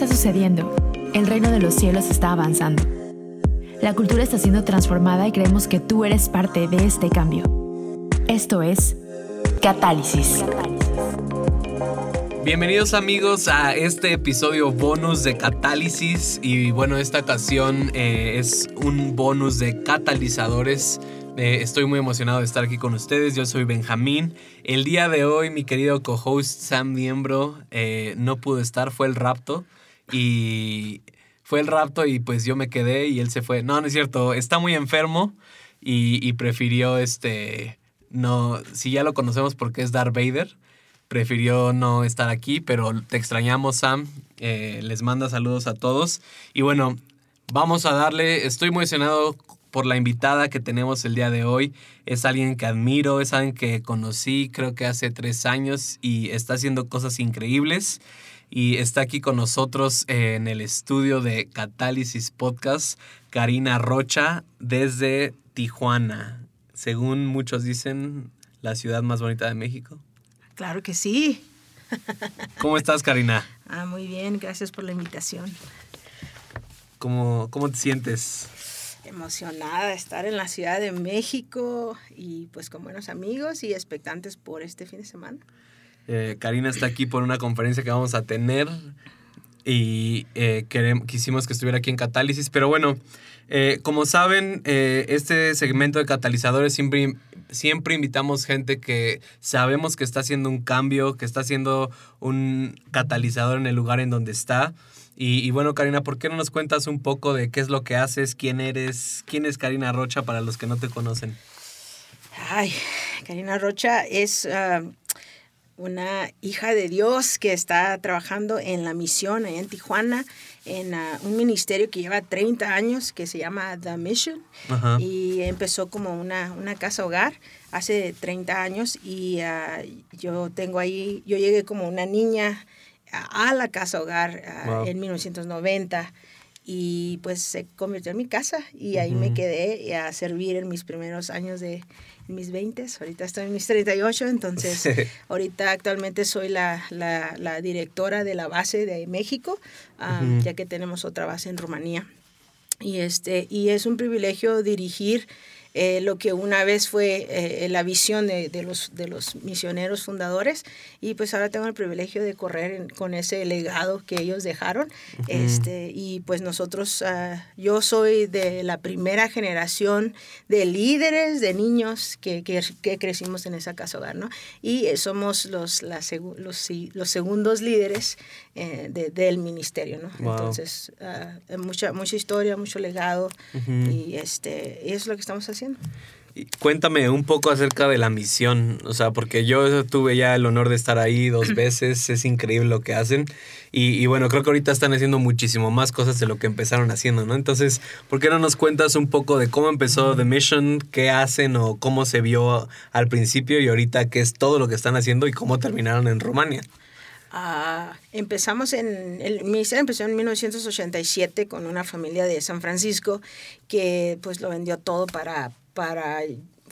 está sucediendo. El reino de los cielos está avanzando. La cultura está siendo transformada y creemos que tú eres parte de este cambio. Esto es Catálisis. Bienvenidos amigos a este episodio bonus de Catálisis y bueno, esta ocasión eh, es un bonus de catalizadores. Eh, estoy muy emocionado de estar aquí con ustedes. Yo soy Benjamín. El día de hoy mi querido co-host Sam Miembro eh, no pudo estar, fue el rapto y fue el rapto y pues yo me quedé y él se fue. No, no es cierto, está muy enfermo y, y prefirió este, no, si ya lo conocemos porque es Darth Vader prefirió no estar aquí, pero te extrañamos, Sam. Eh, les manda saludos a todos. Y bueno, vamos a darle, estoy muy emocionado por la invitada que tenemos el día de hoy. Es alguien que admiro, es alguien que conocí creo que hace tres años y está haciendo cosas increíbles. Y está aquí con nosotros en el estudio de Catálisis Podcast, Karina Rocha, desde Tijuana. Según muchos dicen, la ciudad más bonita de México. Claro que sí. ¿Cómo estás, Karina? Ah, muy bien, gracias por la invitación. ¿Cómo, cómo te sientes? Emocionada de estar en la Ciudad de México y pues con buenos amigos y expectantes por este fin de semana. Eh, Karina está aquí por una conferencia que vamos a tener y eh, quisimos que estuviera aquí en Catálisis, pero bueno, eh, como saben, este segmento de catalizadores siempre, siempre invitamos gente que sabemos que está haciendo un cambio, que está haciendo un catalizador en el lugar en donde está. Y, bueno, Karina, ¿por qué no nos cuentas un poco de qué es lo que haces, quién eres, quién es Karina Rocha para los que no te conocen? Ay, Karina Rocha es uh, una hija de Dios que está trabajando en la misión en Tijuana, en uh, un ministerio que lleva 30 años que se llama The Mission Ajá. y empezó como una, una casa hogar hace 30 años y uh, yo tengo ahí, yo llegué como una niña a la casa hogar wow. en 1990 y pues se convirtió en mi casa y ahí uh -huh. me quedé a servir en mis primeros años de mis 20, ahorita estoy en mis 38, entonces ahorita actualmente soy la, la, la, directora de la base de México, uh -huh. ya que tenemos otra base en Rumanía. Y, este, y es un privilegio dirigir eh, lo que una vez fue eh, la visión de, de, los, de los misioneros fundadores y pues ahora tengo el privilegio de correr en, con ese legado que ellos dejaron uh -huh. este, y pues nosotros, uh, yo soy de la primera generación de líderes, de niños que, que, que crecimos en esa casa hogar, ¿no? Y somos los, la, los, los segundos líderes eh, de, del ministerio, ¿no? Wow. Entonces, uh, mucha, mucha historia, mucho legado uh -huh. y este, y eso es lo que estamos haciendo haciendo. Cuéntame un poco acerca de la misión, o sea, porque yo tuve ya el honor de estar ahí dos veces, es increíble lo que hacen y, y, bueno, creo que ahorita están haciendo muchísimo más cosas de lo que empezaron haciendo, ¿no? Entonces, ¿por qué no nos cuentas un poco de cómo empezó The Mission, qué hacen o cómo se vio al principio y ahorita qué es todo lo que están haciendo y cómo terminaron en Rumania? Uh, empezamos en, el ministerio empezó en 1987 con una familia de San Francisco que pues lo vendió todo para, para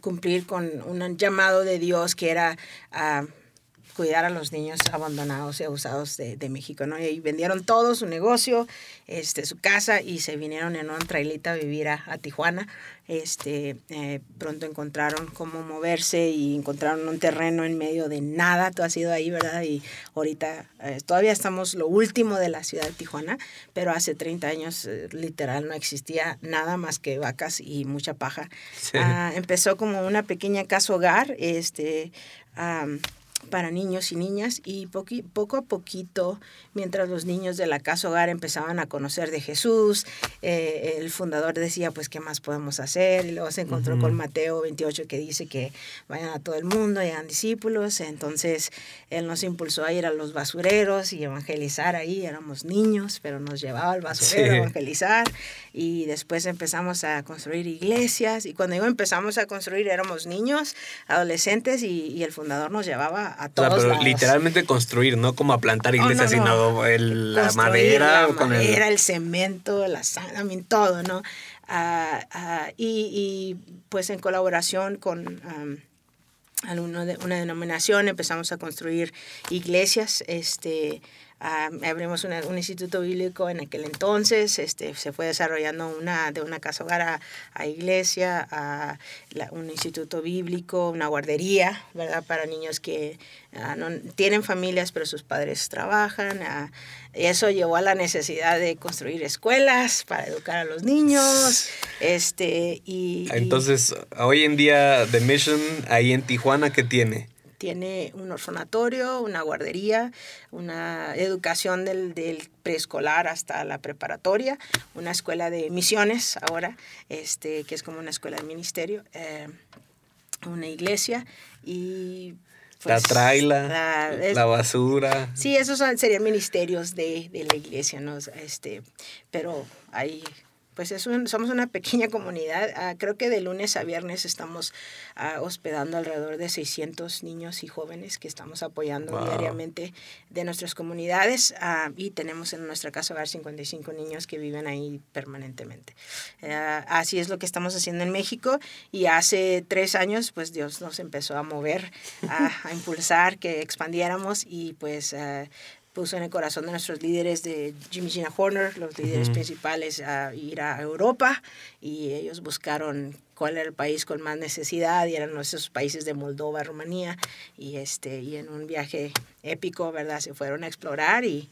cumplir con un llamado de Dios que era uh, cuidar a los niños abandonados y abusados de, de, México, ¿no? Y vendieron todo su negocio, este, su casa y se vinieron en una trailita a vivir a, a Tijuana. Este, eh, pronto encontraron cómo moverse y encontraron un terreno en medio de nada. Tú has ido ahí, ¿verdad? Y ahorita eh, todavía estamos lo último de la ciudad de Tijuana, pero hace 30 años eh, literal no existía nada más que vacas y mucha paja. Sí. Ah, empezó como una pequeña casa hogar, este, um, para niños y niñas y poqui, poco a poquito, mientras los niños de la casa hogar empezaban a conocer de Jesús, eh, el fundador decía, pues, ¿qué más podemos hacer? Y luego se encontró uh -huh. con Mateo 28 que dice que vayan a todo el mundo y hagan discípulos. Entonces, él nos impulsó a ir a los basureros y evangelizar ahí. Éramos niños, pero nos llevaba al basurero sí. a evangelizar. Y después empezamos a construir iglesias. Y cuando digo empezamos a construir, éramos niños, adolescentes, y, y el fundador nos llevaba a todos o sea, pero lados. literalmente construir, no como a plantar iglesias, oh, no, no. sino el, la madera. La con madera, el... el... cemento, la sangre, todo, ¿no? Uh, uh, y, y, pues en colaboración con... Um, de una denominación, empezamos a construir iglesias, este, Ah, abrimos un instituto bíblico en aquel entonces, este, se fue desarrollando una, de una casa hogar a, iglesia, a un instituto bíblico, una guardería, ¿verdad? Para niños que ah, no tienen familias pero sus padres trabajan. Y eso llevó a la necesidad de construir escuelas para educar a los niños. Este, y, Entonces, hoy en día, The Mission, ahí en Tijuana, ¿qué tiene? Tiene un orfanatorio, una guardería, una educación del, preescolar hasta la preparatoria, una escuela de misiones ahora, este, que es como una escuela de ministerio, eh, una iglesia y... la pues, traila, la, basura. Sí, esos serían ministerios de, de la iglesia, ¿no? Este, pero hay pues es somos una pequeña comunidad. Ah, creo que de lunes a viernes estamos ah, hospedando alrededor de 600 niños y jóvenes que estamos apoyando diariamente de nuestras comunidades ah, y tenemos en nuestra casa hogar 55 niños que viven ahí permanentemente. así es lo que estamos haciendo en México y hace tres años pues Dios nos empezó a mover, a impulsar que expandiéramos y pues puso en el corazón de nuestros líderes de Jimmy Gina Horner, los líderes principales, a ir a Europa y ellos buscaron cuál era el país con más necesidad y eran nuestros países de Moldova, Rumanía y este y en un viaje épico, ¿verdad? Se fueron a explorar y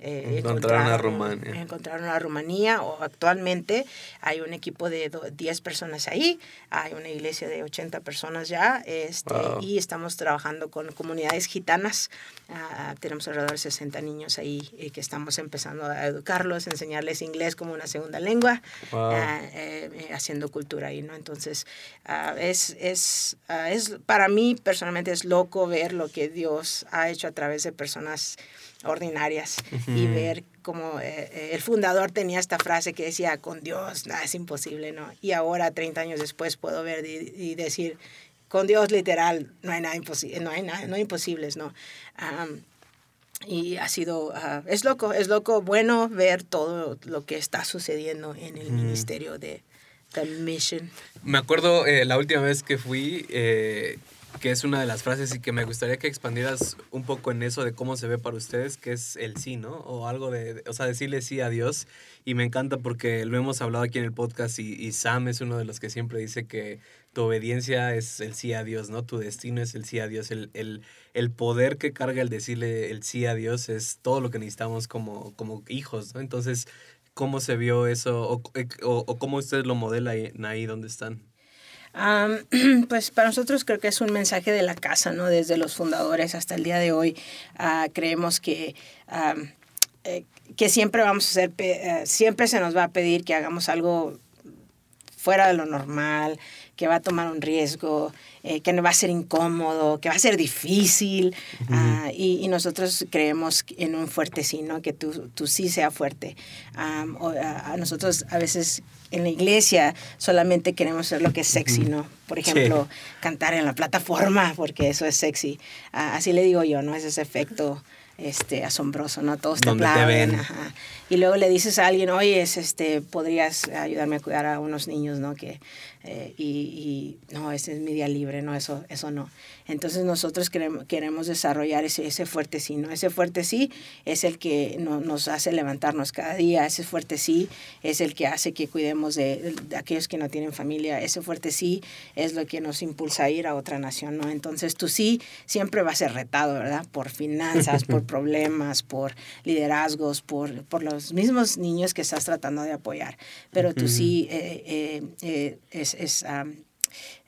eh, encontraron, a Rumanía. Encontraron a Rumanía o actualmente hay un equipo de 10 personas ahí, hay una iglesia de 80 personas ya este, y estamos trabajando con comunidades gitanas. Ah, tenemos alrededor de 60 niños ahí eh, que estamos empezando a educarlos, enseñarles inglés como una segunda lengua, ah, eh, haciendo cultura ahí, ¿no? Entonces, ah, es, es, es, para mí personalmente es loco ver lo que Dios ha hecho a través de personas ordinarias y ver como eh, eh, el fundador tenía esta frase que decía, con Dios nada es imposible, ¿no? Y ahora, 30 años después, puedo ver y, decir, con Dios literal, no hay nada, imposible, no hay nada, no hay imposibles, ¿no? y ha sido, ah, es loco, es loco, bueno ver todo lo que está sucediendo en el ministerio de The Mission. Me acuerdo eh, la última vez que fui, que es una de las frases y que me gustaría que expandieras un poco en eso de cómo se ve para ustedes, que es el sí, ¿no? O algo de, o sea, decirle sí a Dios. Y me encanta porque lo hemos hablado aquí en el podcast y, Sam es uno de los que siempre dice que tu obediencia es el sí a Dios, ¿no? Tu destino es el sí a Dios. El, el, el poder que carga el decirle el sí a Dios es todo lo que necesitamos como, como hijos, ¿no? Entonces, ¿cómo se vio eso o, o, o cómo ustedes lo modelan ahí donde están? pues para nosotros creo que es un mensaje de la casa, ¿no? Desde los fundadores hasta el día de hoy ah, creemos que, eh, que siempre vamos a hacer, eh, siempre se nos va a pedir que hagamos algo fuera de lo normal, que va a tomar un riesgo, eh, que no va a ser incómodo, que va a ser difícil. Ah, y, nosotros creemos en un fuerte sí, ¿no? que tú, tú sí sea fuerte. a, nosotros a veces en la iglesia solamente queremos ser lo que es sexy, ¿no? Por ejemplo, cantar en la plataforma, porque eso es sexy. Ah, así le digo yo, ¿no? Es ese efecto este, asombroso, ¿no? Todos te aplauden. Y luego le dices a alguien, oye, este, podrías ayudarme a cuidar a unos niños, ¿no? Que, eh, y, no, ese es mi día libre, no, eso, eso no. Entonces nosotros queremos, queremos desarrollar ese, ese fuerte sí, ¿no? Ese fuerte sí es el que nos hace levantarnos cada día, ese fuerte sí es el que hace que cuidemos de, aquellos que no tienen familia, ese fuerte sí es lo que nos impulsa a ir a otra nación, ¿no? Entonces tu sí siempre va a ser retado, ¿verdad? Por finanzas, por problemas, por liderazgos, por, por los mismos niños que estás tratando de apoyar, pero tú sí eh, eh, es es,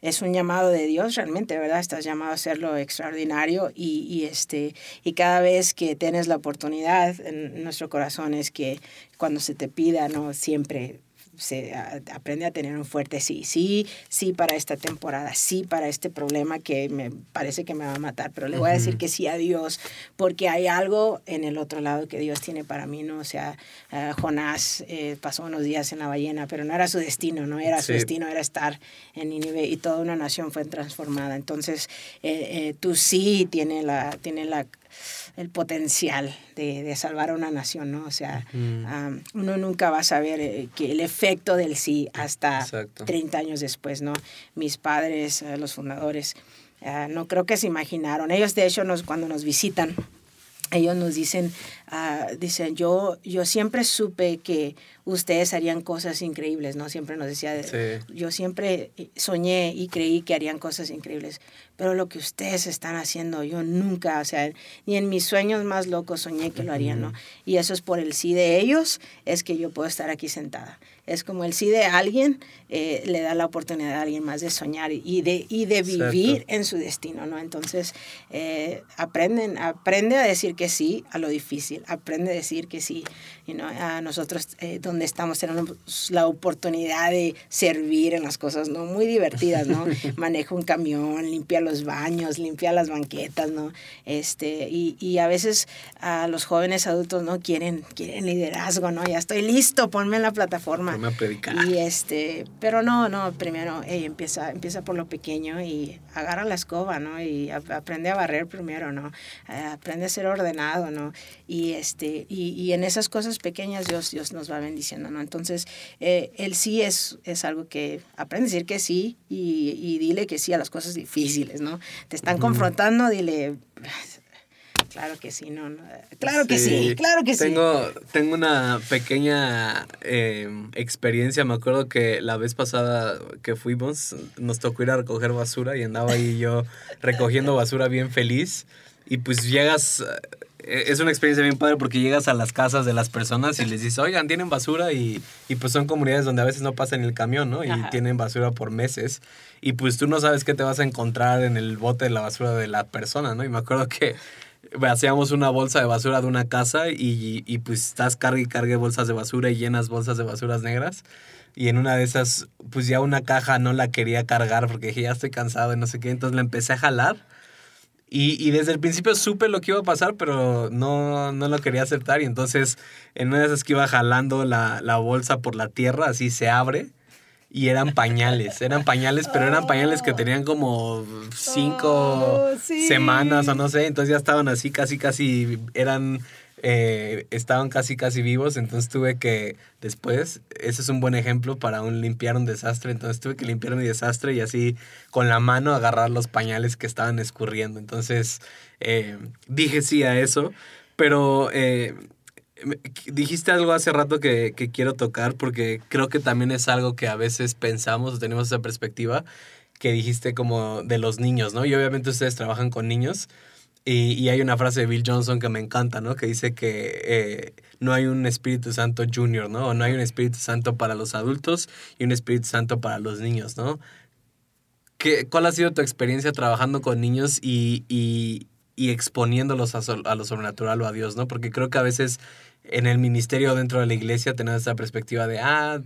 es un llamado de Dios realmente, ¿verdad? Estás llamado a hacerlo extraordinario y, y, este, y cada vez que tienes la oportunidad en nuestro corazón es que cuando se te pida, ¿no? Siempre se aprende a tener un fuerte sí, sí, sí para esta temporada, sí para este problema que me parece que me va a matar, pero le voy a decir que sí a Dios, porque hay algo en el otro lado que Dios tiene para mí, ¿no? O sea, eh, Jonás eh, pasó unos días en la ballena, pero no era su destino, no era su destino, era estar en Nínive y toda una nación fue transformada. Entonces, eh, tú sí tiene la, tiene la el potencial de, de, salvar a una nación, ¿no? O sea, uno nunca va a saber eh, que el efecto del sí hasta 30 años después, ¿no? Mis padres, eh, los fundadores, ah, no creo que se imaginaron. Ellos, de hecho, nos, cuando nos visitan, ellos nos dicen, ah, dicen, yo, yo siempre supe que ustedes harían cosas increíbles, ¿no? Siempre nos decía, yo siempre soñé y creí que harían cosas increíbles, pero lo que ustedes están haciendo, yo nunca, o sea, ni en mis sueños más locos soñé que lo harían, ¿no? Y eso es por el sí de ellos, es que yo puedo estar aquí sentada. Es como el sí de alguien eh, le da la oportunidad a alguien más de soñar y de, y de vivir en su destino, ¿no? Entonces, eh, aprenden, aprende a decir que sí a lo difícil, aprende a decir que sí, you know, a nosotros eh, donde estamos tenemos la oportunidad de servir en las cosas, ¿no? Muy divertidas, ¿no? Maneja un camión, limpia los baños, limpia las banquetas, ¿no? Este, y, y a veces a los jóvenes adultos, ¿no? Quieren, quieren liderazgo, ¿no? Ya estoy listo, ponme en la plataforma. Y este, pero no, no, primero empieza, empieza por lo pequeño y agarra la escoba, ¿no? Y aprende a barrer primero, ¿no? Eh, aprende a ser ordenado, ¿no? Y este, y, y, en esas cosas pequeñas Dios, Dios nos va bendiciendo, ¿no? Entonces, eh, el sí es, es algo que aprende a decir que sí y, y, dile que sí a las cosas difíciles, ¿no? Te están confrontando, dile, Claro que sí, no, Claro que sí, claro que tengo, sí. Tengo una pequeña em, experiencia. Me acuerdo que la vez pasada que fuimos, nos tocó ir a recoger basura y andaba ahí yo recogiendo basura bien feliz. Y pues llegas, eh, es una experiencia bien padre porque llegas a las casas de las personas y les dices, oigan, tienen basura y, y pues son comunidades donde a veces no pasan el camión, ¿no? Y tienen basura por meses. Y pues tú no sabes qué te vas a encontrar en el bote de la basura de la persona, ¿no? Y me acuerdo que hacíamos una bolsa de basura de una casa y, y pues estás cargue y cargue bolsas de basura y llenas bolsas de basuras negras. Y en una de esas, pues ya una caja no la quería cargar porque dije, ya estoy cansado y no sé qué. Entonces la empecé a jalar. Y, y desde el principio supe lo que iba a pasar, pero no, no lo quería aceptar. Y entonces, en una de esas que iba jalando la, la bolsa por la tierra, así se abre y eran pañales, eran pañales, pero eran pañales que tenían como cinco oh, semanas o no sé, entonces ya estaban así, casi, casi, eran, eh, estaban casi, casi vivos, entonces tuve que, después, ese es un buen ejemplo para un limpiar un desastre, entonces tuve que limpiar mi desastre y así con la mano agarrar los pañales que estaban escurriendo, entonces eh, dije sí a eso, pero... Eh, Dijiste algo hace rato que, quiero tocar porque creo que también es algo que a veces pensamos o tenemos esa perspectiva que dijiste como de los niños, ¿no? Y obviamente ustedes trabajan con niños y, hay una frase de Bill Johnson que me encanta, ¿no? Que dice que eh, no hay un Espíritu Santo Junior, ¿no? O no hay un Espíritu Santo para los adultos y un Espíritu Santo para los niños, ¿no? ¿Qué, ¿Cuál ha sido tu experiencia trabajando con niños y, y, y exponiéndolos a, a, lo sobrenatural o a Dios, ¿no? Porque creo que a veces en el ministerio dentro de la iglesia tenemos esa perspectiva de, ah,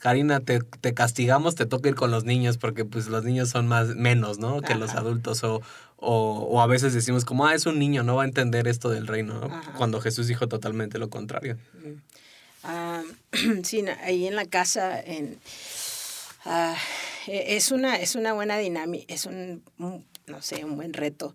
Karina, te, te, castigamos, te toca ir con los niños porque pues los niños son más menos, ¿no? Que los adultos o, o, o, a veces decimos como, ah, es un niño, no va a entender esto del reino, ¿no? Cuando Jesús dijo totalmente lo contrario. Ah, sí, ahí en la casa, en, uh, es, una, es una buena dinámica, es un, no sé, un buen reto.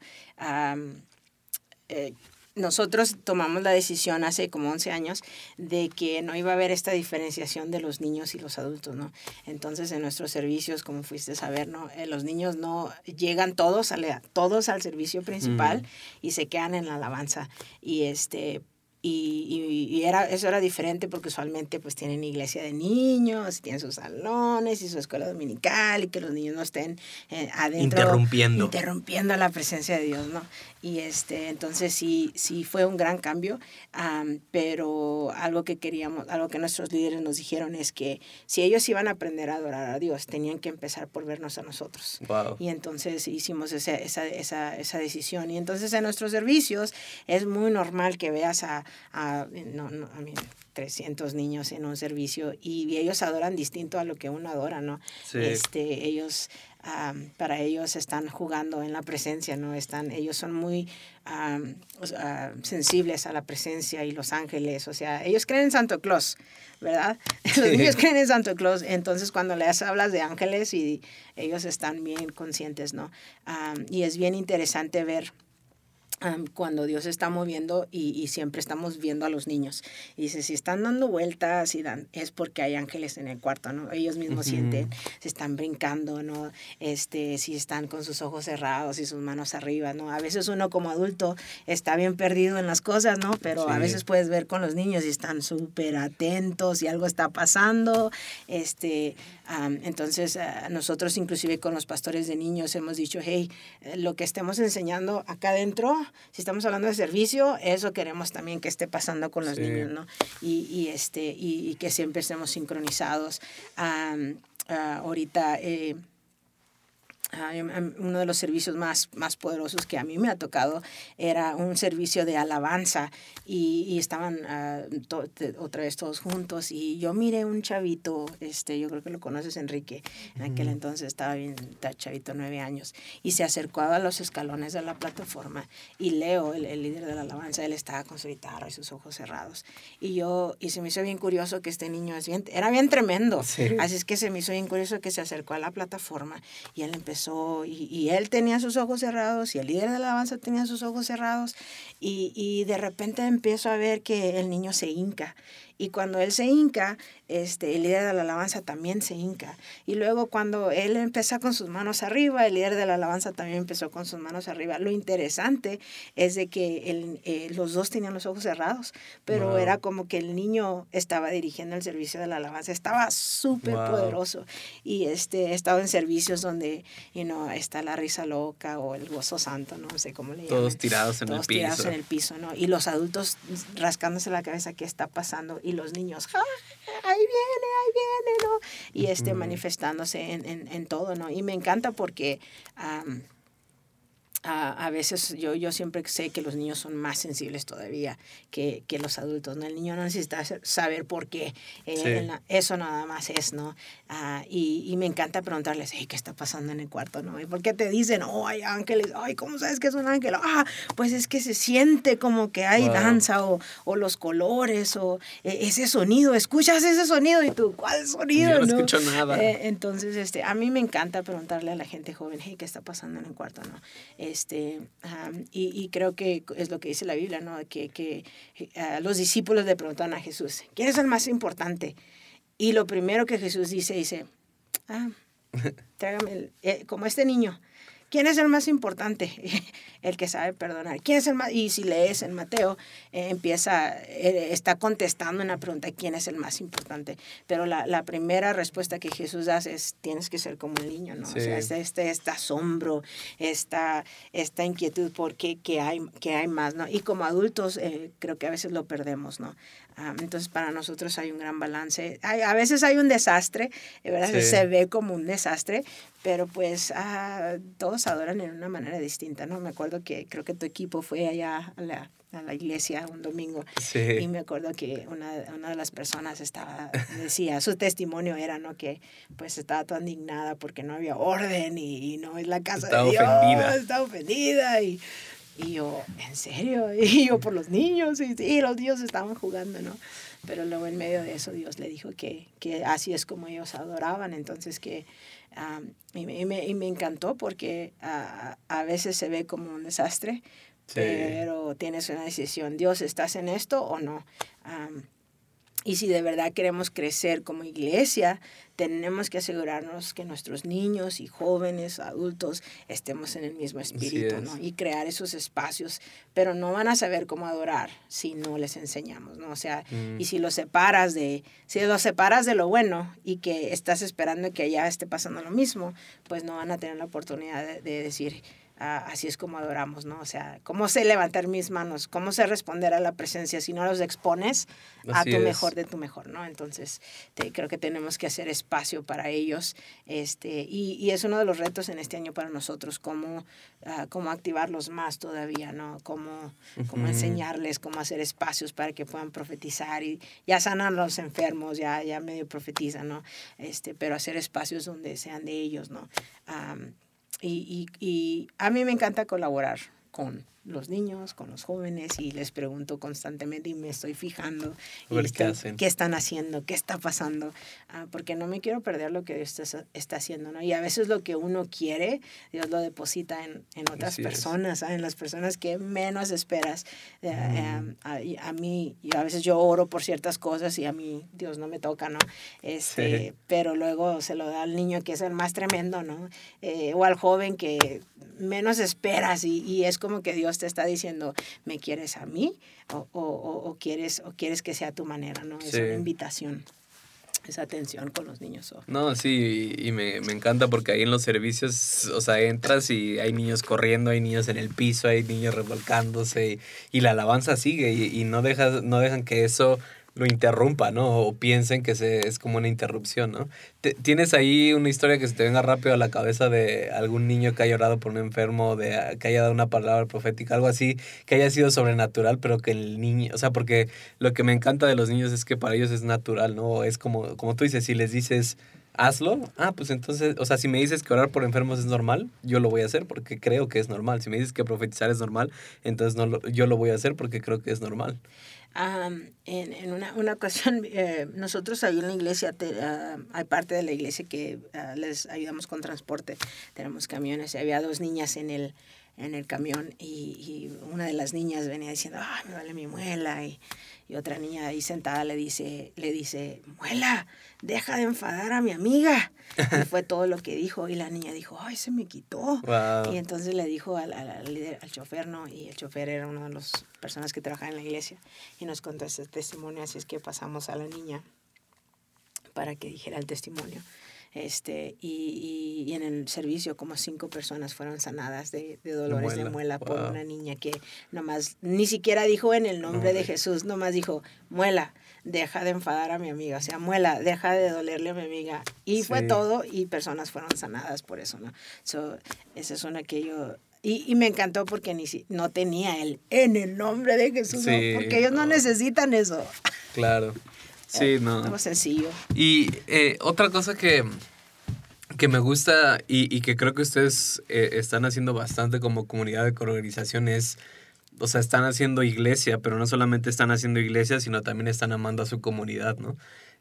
eh, nosotros tomamos la decisión hace como 11 años de que no iba a haber esta diferenciación de los niños y los adultos, ¿no? Entonces, en nuestros servicios, como fuiste a saber, ¿no? Eh, los niños no llegan todos, a todos al servicio principal y se quedan en la alabanza. Y este, y, y, era, eso era diferente porque usualmente pues tienen iglesia de niños, tienen sus salones y su escuela dominical y que los niños no estén eh, adentro. Interrumpiendo. Interrumpiendo la presencia de Dios, ¿no? Y este, entonces sí, sí fue un gran cambio, pero algo que queríamos, algo que nuestros líderes nos dijeron es que si ellos iban a aprender a adorar a Dios, tenían que empezar por vernos a nosotros. Y entonces hicimos esa, esa, esa, esa decisión. Y entonces en nuestros servicios es muy normal que veas a, a no, no, a mí, 300 niños en un servicio y ellos adoran distinto a lo que uno adora, ¿no? Este, ellos para ellos están jugando en la presencia, ¿no? Están, ellos son muy sensibles a la presencia y los ángeles, o sea, ellos creen en Santo Claus, ¿verdad? Los niños creen en Santo Claus, entonces cuando les hablas de ángeles y ellos están bien conscientes, ¿no? y es bien interesante ver cuando Dios está moviendo y, siempre estamos viendo a los niños. Y dice, si están dando vueltas y dan, es porque hay ángeles en el cuarto, ¿no? Ellos mismos sienten, se están brincando, ¿no? Este, si están con sus ojos cerrados y sus manos arriba, ¿no? A veces uno como adulto está bien perdido en las cosas, ¿no? Pero a veces puedes ver con los niños y están súper atentos y algo está pasando. Este, entonces, ah, nosotros inclusive con los pastores de niños hemos dicho, hey, eh, lo que estemos enseñando acá adentro, si estamos hablando de servicio, eso queremos también que esté pasando con los niños, ¿no? Y, y este, y, que siempre estemos sincronizados. Ah, ahorita... Eh, uno de los servicios más, más poderosos que a mí me ha tocado era un servicio de alabanza y, estaban ah, otra vez todos juntos y yo miré un chavito, este, yo creo que lo conoces Enrique, en aquel entonces estaba bien chavito, nueve años, y se acercó a los escalones de la plataforma y Leo, el, líder de la alabanza, él estaba con su guitarra y sus ojos cerrados. Y yo, y se me hizo bien curioso que este niño es bien, era bien tremendo, así es que se me hizo bien curioso que se acercó a la plataforma y él empezó y, él tenía sus ojos cerrados y el líder de la alabanza tenía sus ojos cerrados y, y de repente empiezo a ver que el niño se hinca y cuando él se hinca, este, el líder de la alabanza también se hinca. Y luego cuando él empezó con sus manos arriba, el líder de la alabanza también empezó con sus manos arriba. Lo interesante es de que eh, los dos tenían los ojos cerrados, pero era como que el niño estaba dirigiendo el servicio de la alabanza. Estaba súper poderoso. Y este, he estado en servicios donde you know, está la risa loca o el gozo santo, no sé cómo le llaman. Todos tirados en el piso. tirados en el piso, ¿no? Y los adultos rascándose la cabeza, ¿qué está pasando? Y los niños, ahí viene, ahí viene, ¿no? Y este, manifestándose en, en, en, todo, ¿no? Y me encanta porque a, veces yo, yo siempre sé que los niños son más sensibles todavía que, que los adultos, ¿no? El niño no necesita saber por qué, eh, eso nada más es, ¿no? Ah, y, y, me encanta preguntarles, hey, ¿qué está pasando en el cuarto, no? ¿Y por qué te dicen, oh, hay ángeles? Ay, ¿cómo sabes que es un ángel? Ah, pues es que se siente como que hay danza o, o, los colores o e, ese sonido, escuchas ese sonido y tú, ¿cuál sonido? Yo no, escucho nada. Eh, entonces, este, a mí me encanta preguntarle a la gente joven, hey, ¿qué está pasando en el cuarto, no? Este, y, y, creo que es lo que dice la Biblia, ¿no? Que, que uh, los discípulos le preguntaron a Jesús, ¿quién es el más importante? Y lo primero que Jesús dice, dice, ah, tráigame, eh, como este niño, ¿Quién es el más importante? el que sabe perdonar. ¿Quién es el más? Y si lees en Mateo, eh, empieza, eh, está contestando una pregunta, ¿quién es el más importante? Pero la, la, primera respuesta que Jesús hace es, tienes que ser como el niño, ¿no? O sea, este, este, este, asombro, esta, esta inquietud por qué, hay, qué hay más, ¿no? Y como adultos eh, creo que a veces lo perdemos, ¿no? Entonces para nosotros hay un gran balance. Hay, a veces hay un desastre, ¿verdad? Se ve como un desastre, pero pues ah, todos adoran en una manera distinta, ¿no? Me acuerdo que creo que tu equipo fue allá a la, a la iglesia un domingo y me acuerdo que una, una, de las personas estaba, decía, su testimonio era, ¿no? Que pues estaba toda indignada porque no había orden y, no es la casa de Dios, ofendida. estaba ofendida y... Y yo, ¿en serio? Y yo por los niños, y, y los niños estaban jugando, ¿no? Pero luego en medio de eso Dios le dijo que, que así es como ellos adoraban, entonces que y, me, y, me, encantó porque a veces se ve como un desastre, pero tienes una decisión, Dios, ¿estás en esto o no? Y si de verdad queremos crecer como iglesia, tenemos que asegurarnos que nuestros niños y jóvenes, adultos, estemos en el mismo espíritu, ¿no? Y crear esos espacios, pero no van a saber cómo adorar si no les enseñamos, ¿no? O sea, y mm. si los separas de, si los separas de lo bueno y que estás esperando que allá esté pasando lo mismo, pues no van a tener la oportunidad de decir, Ah, así es como adoramos, ¿no? O sea, cómo sé levantar mis manos, cómo sé responder a la presencia si no los expones a tu mejor de tu mejor, ¿no? Entonces, creo que tenemos que hacer espacio para ellos este, y, y, es uno de los retos en este año para nosotros, cómo, uh, cómo activarlos más todavía, ¿no? Cómo, cómo enseñarles, cómo hacer espacios para que puedan profetizar y ya sanan a los enfermos, ya, ya medio profetizan, ¿no? Este, pero hacer espacios donde sean de ellos, ¿no? Y, y, y, a mí me encanta colaborar con los niños, con los jóvenes y les pregunto constantemente y me estoy fijando y qué estoy- hacen. qué están haciendo, qué está pasando, ah, porque no me quiero perder lo que Dios está, está haciendo, ¿no? Y a veces lo que uno quiere, Dios lo deposita en, en otras Así personas, ¿ah? en las personas que menos esperas. Eh, eh, a, a mí, y a veces yo oro por ciertas cosas y a mí Dios no me toca, ¿no? Este, Sí. Pero luego se lo da al niño que es el más tremendo, ¿no? Eh, o al joven que menos esperas y, y es como que Dios te está diciendo, ¿me quieres a mí o, o- o- o quieres, o quieres que sea tu manera, ¿no? Es Sí. una invitación, esa atención con los niños. o- No, sí, y y me, me encanta porque ahí en los servicios, o sea, entras y hay niños corriendo, hay niños en el piso, hay niños revolcándose y, y la alabanza sigue y, y no, dejas, no dejan que eso lo interrumpa, ¿no? O piensen que se, es como una interrupción, ¿no? ¿Tienes ahí una historia que se te venga rápido a la cabeza de algún niño que haya orado por un enfermo, de ah, que haya dado una palabra profética, algo así, que haya sido sobrenatural, pero que el niño, o sea, porque lo que me encanta de los niños es que para ellos es natural, ¿no? Es como, como tú dices, si les dices, hazlo, ah, pues entonces, o sea, si me dices que orar por enfermos es normal, yo lo voy a hacer porque creo que es normal. Si me dices que profetizar es normal, entonces no lo- yo lo voy a hacer porque creo que es normal. Am, en, en una, una ocasión, eh, nosotros ahí en la iglesia, te- hay parte de la iglesia que ah, les ayudamos con transporte, tenemos camiones, y había dos niñas en el, en el camión y, y una de las niñas venía diciendo, ay, me duele mi muela, y, y otra niña ahí sentada le dice, le dice, muela, deja de enfadar a mi amiga. Y fue todo lo que dijo, y la niña dijo, ay, se me quitó. Wow. Y entonces le dijo al, al, al líder, al chofer, ¿no? Y el chofer era una de las personas que trabajaba en la iglesia y nos contó ese testimonio, así es que pasamos a la niña para que dijera el testimonio. Este, y, y, y en el servicio como cinco personas fueron sanadas de, de dolores de muela. por Wow. una niña que nomás, ni siquiera dijo en el nombre de. Jesús, nomás dijo, muela, deja de enfadar a mi amiga, o sea, muela, deja de dolerle a mi amiga. Y fue todo y personas fueron sanadas por eso, ¿no? So, ese es una que yo... Y, y me encantó porque ni si, no tenía el en el nombre de Jesús, porque ellos no no. necesitan eso. Claro. Sí, no. Algo sencillo. Y eh, otra cosa que, que me gusta y, y que creo que ustedes eh, están haciendo bastante como comunidad de organización es, o sea, están haciendo iglesia, pero no solamente están haciendo iglesia, sino también están amando a su comunidad, ¿no?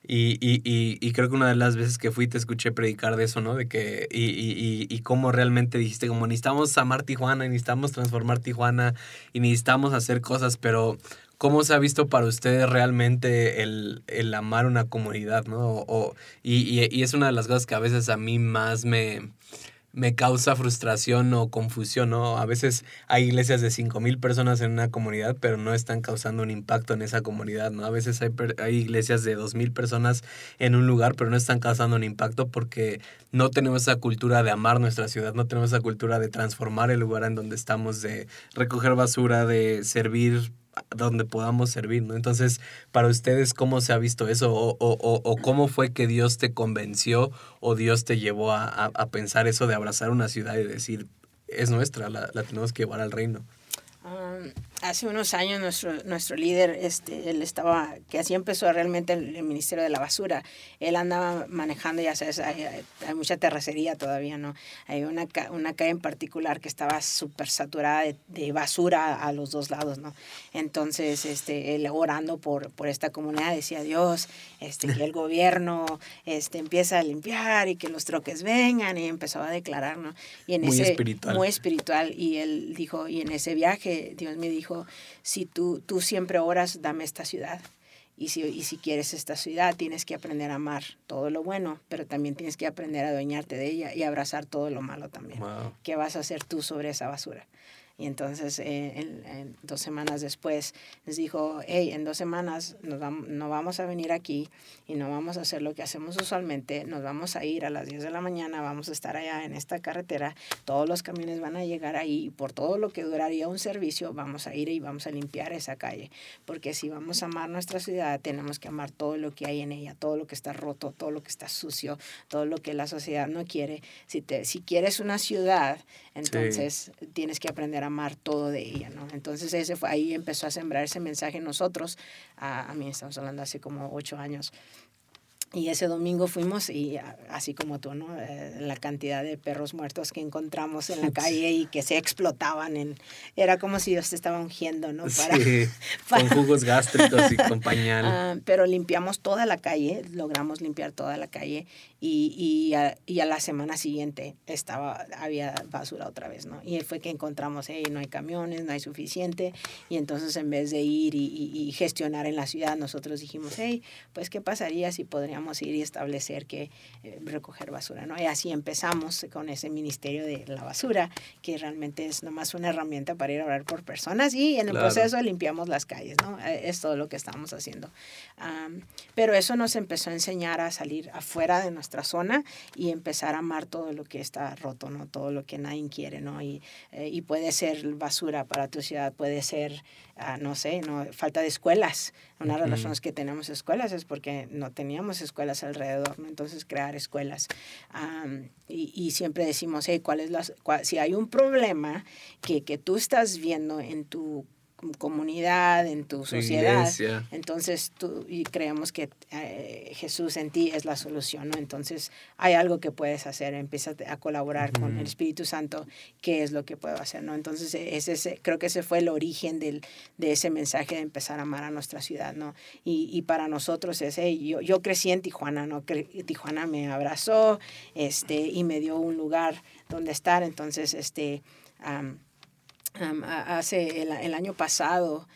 Y, y, y, y creo que una de las veces que fui te escuché predicar de eso, ¿no? De que, y, y, y, y cómo realmente dijiste, como necesitamos amar Tijuana, necesitamos transformar Tijuana, y necesitamos hacer cosas, pero ¿cómo se ha visto para ustedes realmente el, el amar una comunidad, ¿no? O, y, y, y es una de las cosas que a veces a mí más me, me causa frustración o confusión, ¿no? A veces hay iglesias de 5.000 personas en una comunidad, pero no están causando un impacto en esa comunidad, ¿no? A veces hay, hay iglesias de 2.000 personas en un lugar, pero no están causando un impacto porque no tenemos esa cultura de amar nuestra ciudad, no tenemos esa cultura de transformar el lugar en donde estamos, de recoger basura, de servir donde podamos servir, ¿no? Entonces, para ustedes, ¿cómo se ha visto eso? ¿O, o, o, o cómo fue que Dios te convenció o Dios te llevó a, a, a pensar eso de abrazar una ciudad y decir, es nuestra, la, la tenemos que llevar al reino? Um, hace unos años nuestro, nuestro líder, este, él estaba, que así empezó realmente el, el Ministerio de la Basura. Él andaba manejando, ya sabes, hay, hay- hay mucha terracería todavía, ¿no? Hay una, una calle en particular que estaba súper saturada de, de basura a los dos lados, ¿no? Entonces, este, él orando por, por esta comunidad decía, Dios, este, que el gobierno este, empieza a limpiar y que los troques vengan, y empezó a declarar, ¿no? Y en Muy ese, espiritual. muy espiritual y él dijo, y en ese viaje Dios me dijo, si tú, tú siempre oras, dame esta ciudad. Y si, y si quieres esta ciudad, tienes que aprender a amar todo lo bueno, pero también tienes que aprender a adueñarte de ella y abrazar todo lo malo también. Wow. ¿Qué vas a hacer tú sobre esa basura? Y entonces, eh, en- en dos semanas después, les dijo, hey, en dos semanas nos vam- no vamos a venir aquí y no vamos a hacer lo que hacemos usualmente, nos vamos a ir a las 10 de la mañana, vamos a estar allá en esta carretera, todos los camiones van a llegar ahí y por todo lo que duraría un servicio, vamos a ir y vamos a limpiar esa calle, porque si vamos a amar nuestra ciudad, tenemos que amar todo lo que hay en ella, todo lo que está roto, todo lo que está sucio, todo lo que la sociedad no quiere. Si, te, si quieres una ciudad, entonces tienes que aprender amar todo de ella, ¿no? Entonces ese fue, ahí empezó a sembrar ese mensaje en nosotros, a, a mí estamos hablando hace como ocho años, Y ese domingo fuimos y así como tú, ¿no? Eh, la cantidad de perros muertos que encontramos en la calle y que se explotaban en... Era como si Dios te estaba ungiendo, ¿no? Para, sí, con jugos gástricos y con pañal. Ah, pero limpiamos toda la calle, logramos limpiar toda la calle y, y, a, y, a, la semana siguiente estaba, había basura otra vez, ¿no? Y fue que encontramos, hey, no hay camiones, no hay suficiente. Y entonces en vez de ir y, y gestionar en la ciudad, nosotros dijimos, hey, pues ¿qué pasaría si podríamos ir y establecer que eh, recoger basura, ¿no? Y así empezamos con ese ministerio de la basura, que realmente es nomás una herramienta para ir a hablar por personas y en el proceso limpiamos las calles, ¿no? Eh, es todo lo que estamos haciendo. pero eso nos empezó a enseñar a salir afuera de nuestra zona y empezar a amar todo lo que está roto, ¿no? Todo lo que nadie quiere, ¿no? Y, eh, y puede ser basura para tu ciudad, puede ser Ah, no sé, no, falta de escuelas. Una de las razones que tenemos escuelas es porque no teníamos escuelas alrededor, ¿no? Entonces, crear escuelas. y, y, siempre decimos, hey, ¿cuál es la, si hay un problema que, que tú estás viendo en tu comunidad, en tu sociedad. Entonces tú y creemos que eh, Jesús en ti es la solución, ¿no? Entonces hay algo que puedes hacer, empieza a colaborar con el Espíritu Santo, qué es lo que puedo hacer, ¿no? Entonces e, ese, creo que ese fue el origen del, de ese mensaje de empezar a amar a nuestra ciudad, ¿no? Y, y para nosotros ese, yo, yo crecí en Tijuana, ¿no? Tijuana me abrazó este, y me dio un lugar donde estar, entonces, este hace el, año pasado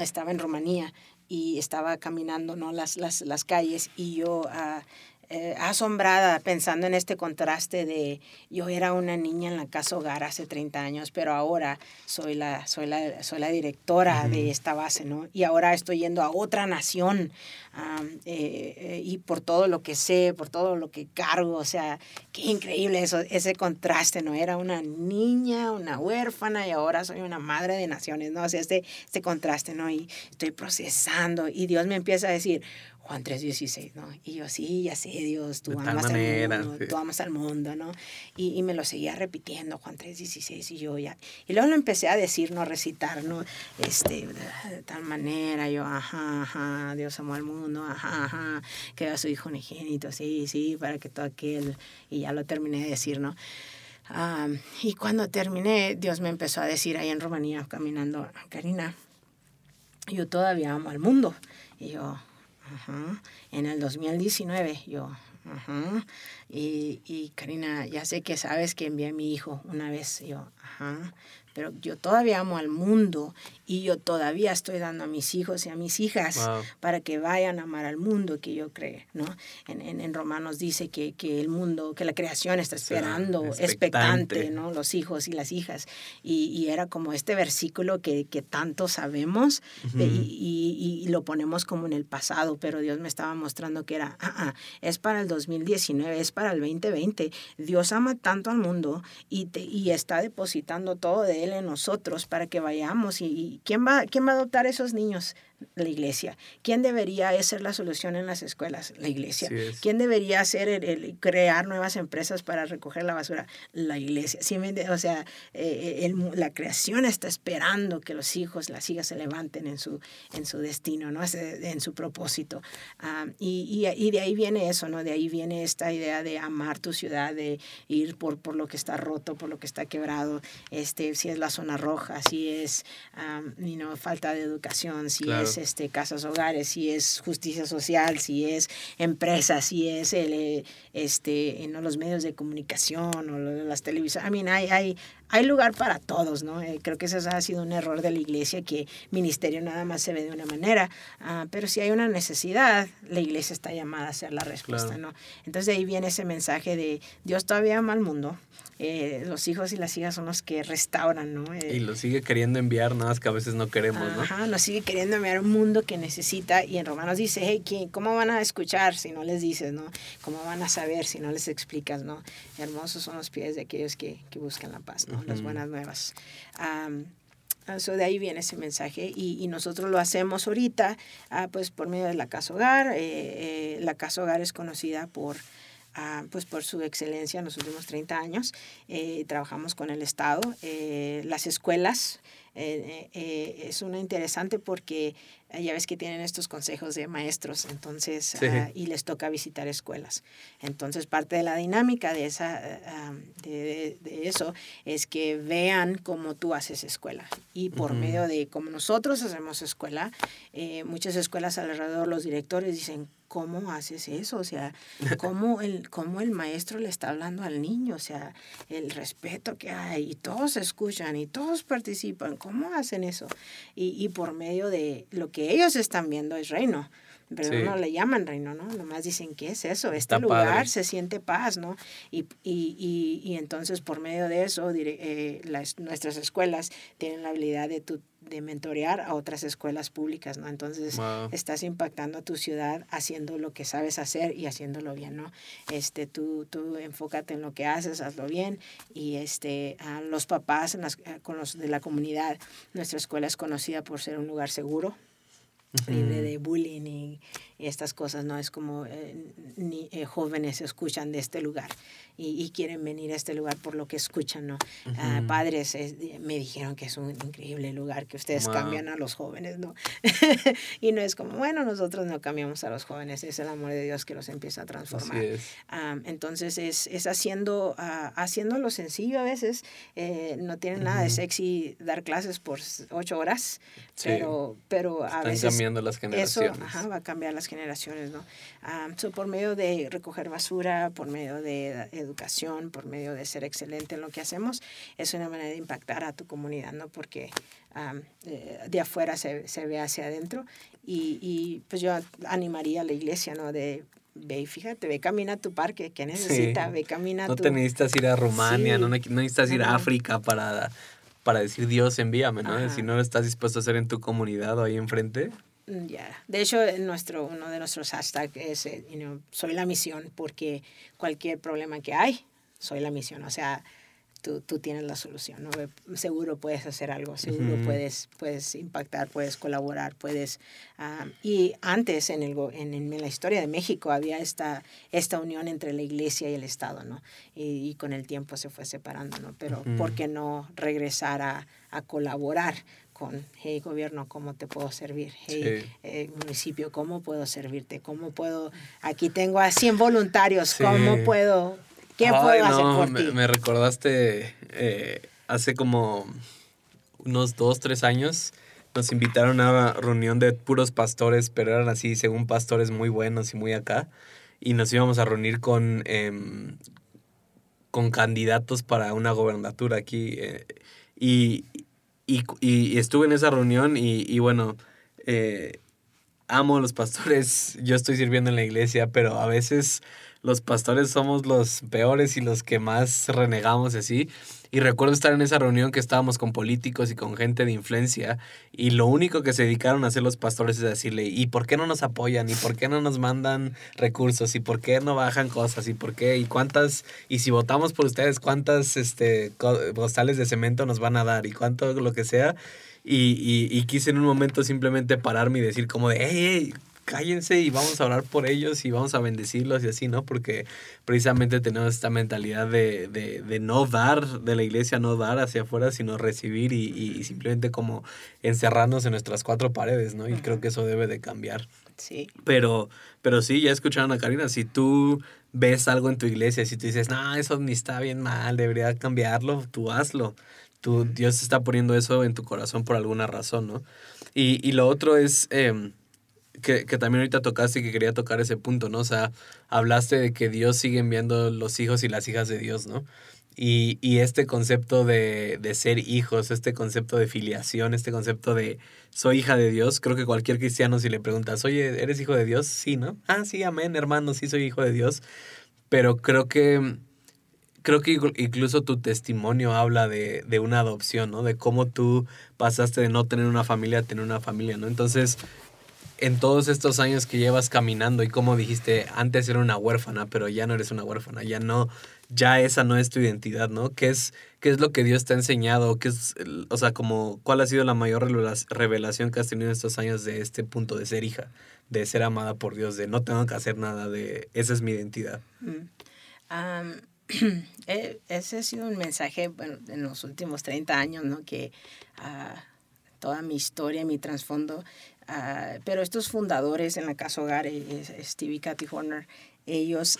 estaba en Rumanía y estaba caminando ¿no? las, las, las calles y yo uh, eh, asombrada pensando en este contraste de yo era una niña en la casa hogar hace 30 años, pero ahora soy la, soy la, soy la directora de esta base, ¿no? Y ahora estoy yendo a otra nación eh, eh, y por todo lo que sé, por todo lo que cargo, o sea, qué increíble eso, ese contraste, ¿no? Era una niña, una huérfana y ahora soy una madre de naciones, ¿no? O sea, este, este contraste, ¿no? Y estoy procesando y Dios me empieza a decir, Juan 3.16, ¿no? Y yo, sí, ya sé, Dios, tú amas al mundo, tú amas al mundo, ¿no? Y, y me lo seguía repitiendo, Juan 3.16, y yo ya, y luego lo empecé a decir, ¿no? Recitar, ¿no? Este, de tal manera, yo, ajá, ajá, Dios amó al mundo, ajá, ajá, que a su hijo unigénito, sí, sí, para que todo aquel, y ya lo terminé de decir, ¿no? y cuando terminé, Dios me empezó a decir ahí en Rumanía, caminando, Karina, yo todavía amo al mundo. Y yo, en el 2019, yo, Y, y Karina, ya sé que sabes que envié a mi hijo una vez, yo, ajá, pero yo todavía amo al mundo y yo todavía estoy dando a mis hijos y a mis hijas para que vayan a amar al mundo que yo creo, ¿no? En, en, en Romanos dice que, que, el mundo, que la creación está esperando, expectante. ¿no? Los hijos y las hijas. Y, y era como este versículo que, que tanto sabemos y, y, y, lo ponemos como en el pasado, pero Dios me estaba mostrando que era, ah, ah, es para el 2019, es para el 2020. Dios ama tanto al mundo y, te, y está depositando todo de Él en nosotros para que vayamos. ¿Y, quién, va, quién va a adoptar esos niños? La iglesia. ¿Quién debería ser la solución en las escuelas? La iglesia. ¿Quién debería hacer el, crear nuevas empresas para recoger la basura? La iglesia. ¿Sí o sea, eh, eh, la creación está esperando que los hijos, las hijas se levanten en su, en su destino, ¿no? en su propósito. Ah, y, y, de ahí viene eso, ¿no? De ahí viene esta idea de amar tu ciudad, de ir por, por lo que está roto, por lo que está quebrado, este, si es la zona roja, si es um, falta de educación, si es este, casas hogares, si es justicia social, si es empresas, si es el, eh, este, ¿no? los medios de comunicación o las televisiones. I mean, hay, hay, hay lugar para todos, ¿no? Eh, creo que ese ha sido un error de la iglesia, que ministerio nada más se ve de una manera, ah, pero si hay una necesidad, la iglesia está llamada a ser la respuesta, ¿no? Entonces de ahí viene ese mensaje de Dios todavía ama al mundo, eh, los hijos y las hijas son los que restauran, ¿no? y lo sigue queriendo enviar, nada más que a veces no queremos, ¿no? Ajá, nos sigue queriendo enviar un mundo que necesita, y en Romanos dice, hey, ¿cómo van a escuchar si no les dices, ¿no? ¿Cómo van a saber si no les explicas, ¿no? Hermosos son los pies de aquellos que, que buscan la paz, ¿no? Las buenas nuevas. Um, de ahí viene ese mensaje y, y nosotros lo hacemos ahorita ah, pues por medio de la Casa Hogar. Eh, eh, la Casa Hogar es conocida por pues por su excelencia en los últimos 30 años. Eh, trabajamos con el Estado, eh, las escuelas. Eh, es una interesante porque eh, ya ves que tienen estos consejos de maestros, entonces, Sí. ah, y les toca visitar escuelas. Entonces, parte de la dinámica de, esa, ah, de, de eso es que vean cómo tú haces escuela. Y por Ujú. medio de cómo nosotros hacemos escuela, eh, muchas escuelas alrededor, los directores dicen, ¿cómo haces eso? O sea, ¿cómo el, cómo el maestro le está hablando al niño? O sea, el respeto que hay y todos escuchan y todos participan. ¿Cómo hacen eso? Y, y por medio de lo que ellos están viendo es reino. Pero Sí. no le llaman reino, ¿no? Nomás dicen, ¿qué es eso? Este Está lugar padre. se siente paz, ¿no? Y, y, y, y entonces por medio de eso, dire- eh, las, nuestras escuelas tienen la habilidad de, tu- de mentorear a otras escuelas públicas, ¿no? Entonces Wow. estás impactando a tu ciudad haciendo lo que sabes hacer y haciéndolo bien, ¿no? Este, tú, tú enfócate en lo que haces, hazlo bien y este, a los papás en las- eh, con los de la comunidad, nuestra escuela es conocida por ser un lugar seguro, libre de bullying y, y estas cosas, ¿no? Es como eh, ni, eh, jóvenes escuchan de este lugar y, y quieren venir a este lugar por lo que escuchan, ¿no? Ah, Ujú. padres eh, me dijeron que es un increíble lugar, que ustedes Wow. cambian a los jóvenes, ¿no? y no es como, bueno, nosotros no cambiamos a los jóvenes, es el amor de Dios que los empieza a Así transformar. es. Am, entonces es, es haciendo, ah, haciéndolo sencillo a veces. eh, no tiene nada de sexy dar clases por ocho horas, Sí. pero, pero a Están veces cambiando las eso generaciones. ajá, va a cambiar las generaciones, ¿no? Am, so, por medio de recoger basura, por medio de educación, por medio de ser excelente en lo que hacemos, es una manera de impactar a tu comunidad, ¿no? Porque am, eh, de afuera se, se ve hacia adentro y, y pues yo animaría a la iglesia, ¿no? De ve y fíjate, ve camina a tu parque, ¿qué necesita? Sí. Ve camina a No tu... te necesitas ir a Rumania, Sí. no, ne- no necesitas ir a Ujú. África para, para decir Dios envíame, ¿no? Ajá. Si no lo estás dispuesto a hacer en tu comunidad o ahí enfrente. Mm, Ya. De hecho, nuestro, uno de nuestros hashtags es, eh, you know, soy la misión, porque cualquier problema que hay, soy la misión. O sea, tú, tú tienes la solución, ¿no? Seguro puedes hacer algo, seguro puedes, puedes impactar, puedes colaborar, puedes... ah, y antes, en, el, en, en la historia de México, había esta, esta unión entre la iglesia y el Estado, ¿no? Y, y con el tiempo se fue separando, ¿no? Pero. ¿por qué no regresar a, a colaborar? Con, hey gobierno, ¿cómo te puedo servir? Hey Sí. eh, municipio, ¿cómo puedo servirte? ¿Cómo puedo? Aquí tengo a 100 voluntarios, Sí. ¿cómo puedo? ¿Qué Ay, puedo hacer no, por me, ti? me recordaste eh, hace como unos dos, tres años. Nos invitaron a una reunión de puros pastores, pero eran así, según pastores muy buenos y muy acá. Y nos íbamos a reunir con, em, con candidatos para una gobernatura aquí. eh, y, y, y estuve en esa reunión y, y bueno, eh, amo a los pastores, yo estoy sirviendo en la iglesia, pero a veces los pastores somos los peores y los que más renegamos así. Y recuerdo estar en esa reunión que estábamos con políticos y con gente de influencia y lo único que se dedicaron a hacer los pastores es decirle, ¿y por qué no nos apoyan? ¿Y por qué no nos mandan recursos? ¿Y por qué no bajan cosas? ¿Y por qué? ¿Y cuántas? Y si votamos por ustedes, ¿cuántas este, co- postales de cemento nos van a dar? ¿Y cuánto lo que sea? Y, y, y quise en un momento simplemente pararme y decir como de, cállense y vamos a orar por ellos y vamos a bendecirlos y así, ¿no? Porque precisamente tenemos esta mentalidad de, de, de no dar, de la iglesia no dar hacia afuera, sino recibir y, y- simplemente como encerrarnos en nuestras cuatro paredes, ¿no? Y creo que eso debe de cambiar. Sí, Pero, pero sí, ya escucharon a Karina, si tú ves algo en tu iglesia, si tú dices, no, eso ni está bien mal, debería cambiarlo, tú hazlo. Tú, Dios está poniendo eso en tu corazón por alguna razón, ¿no? Y, y lo otro es em, que, que también ahorita tocaste y que quería tocar ese punto, ¿no? O sea, hablaste de que Dios sigue enviando los hijos y las hijas de Dios, ¿no? Y, y este concepto de, de ser hijos, este concepto de filiación, este concepto de soy hija de Dios, creo que cualquier cristiano si le preguntas, oye, ¿eres hijo de Dios? Sí, ¿no? Ah, sí, amén, hermano, sí soy hijo de Dios. Pero creo que, creo que inclu- incluso tu testimonio habla de, de una adopción, ¿no? De cómo tú pasaste de no tener una familia a tener una familia, ¿no? Entonces, en todos estos años que llevas caminando y como dijiste, antes era una huérfana, pero ya no eres una huérfana, ya no, ya esa no es tu identidad, ¿no? ¿Qué es, qué es lo que Dios te ha enseñado? ¿Qué es, o sea, como, cuál ha sido la mayor revela- revelación que has tenido en estos años de este punto de ser hija, de ser amada por Dios, de no tengo que hacer nada, de esa es mi identidad? Eh, ese ha sido un mensaje, bueno, en los últimos 30 años, ¿no? Que ah, toda mi historia, mi trasfondo ah, pero estos fundadores en la Casa Hogar, Stevie y Kathy Horner, ellos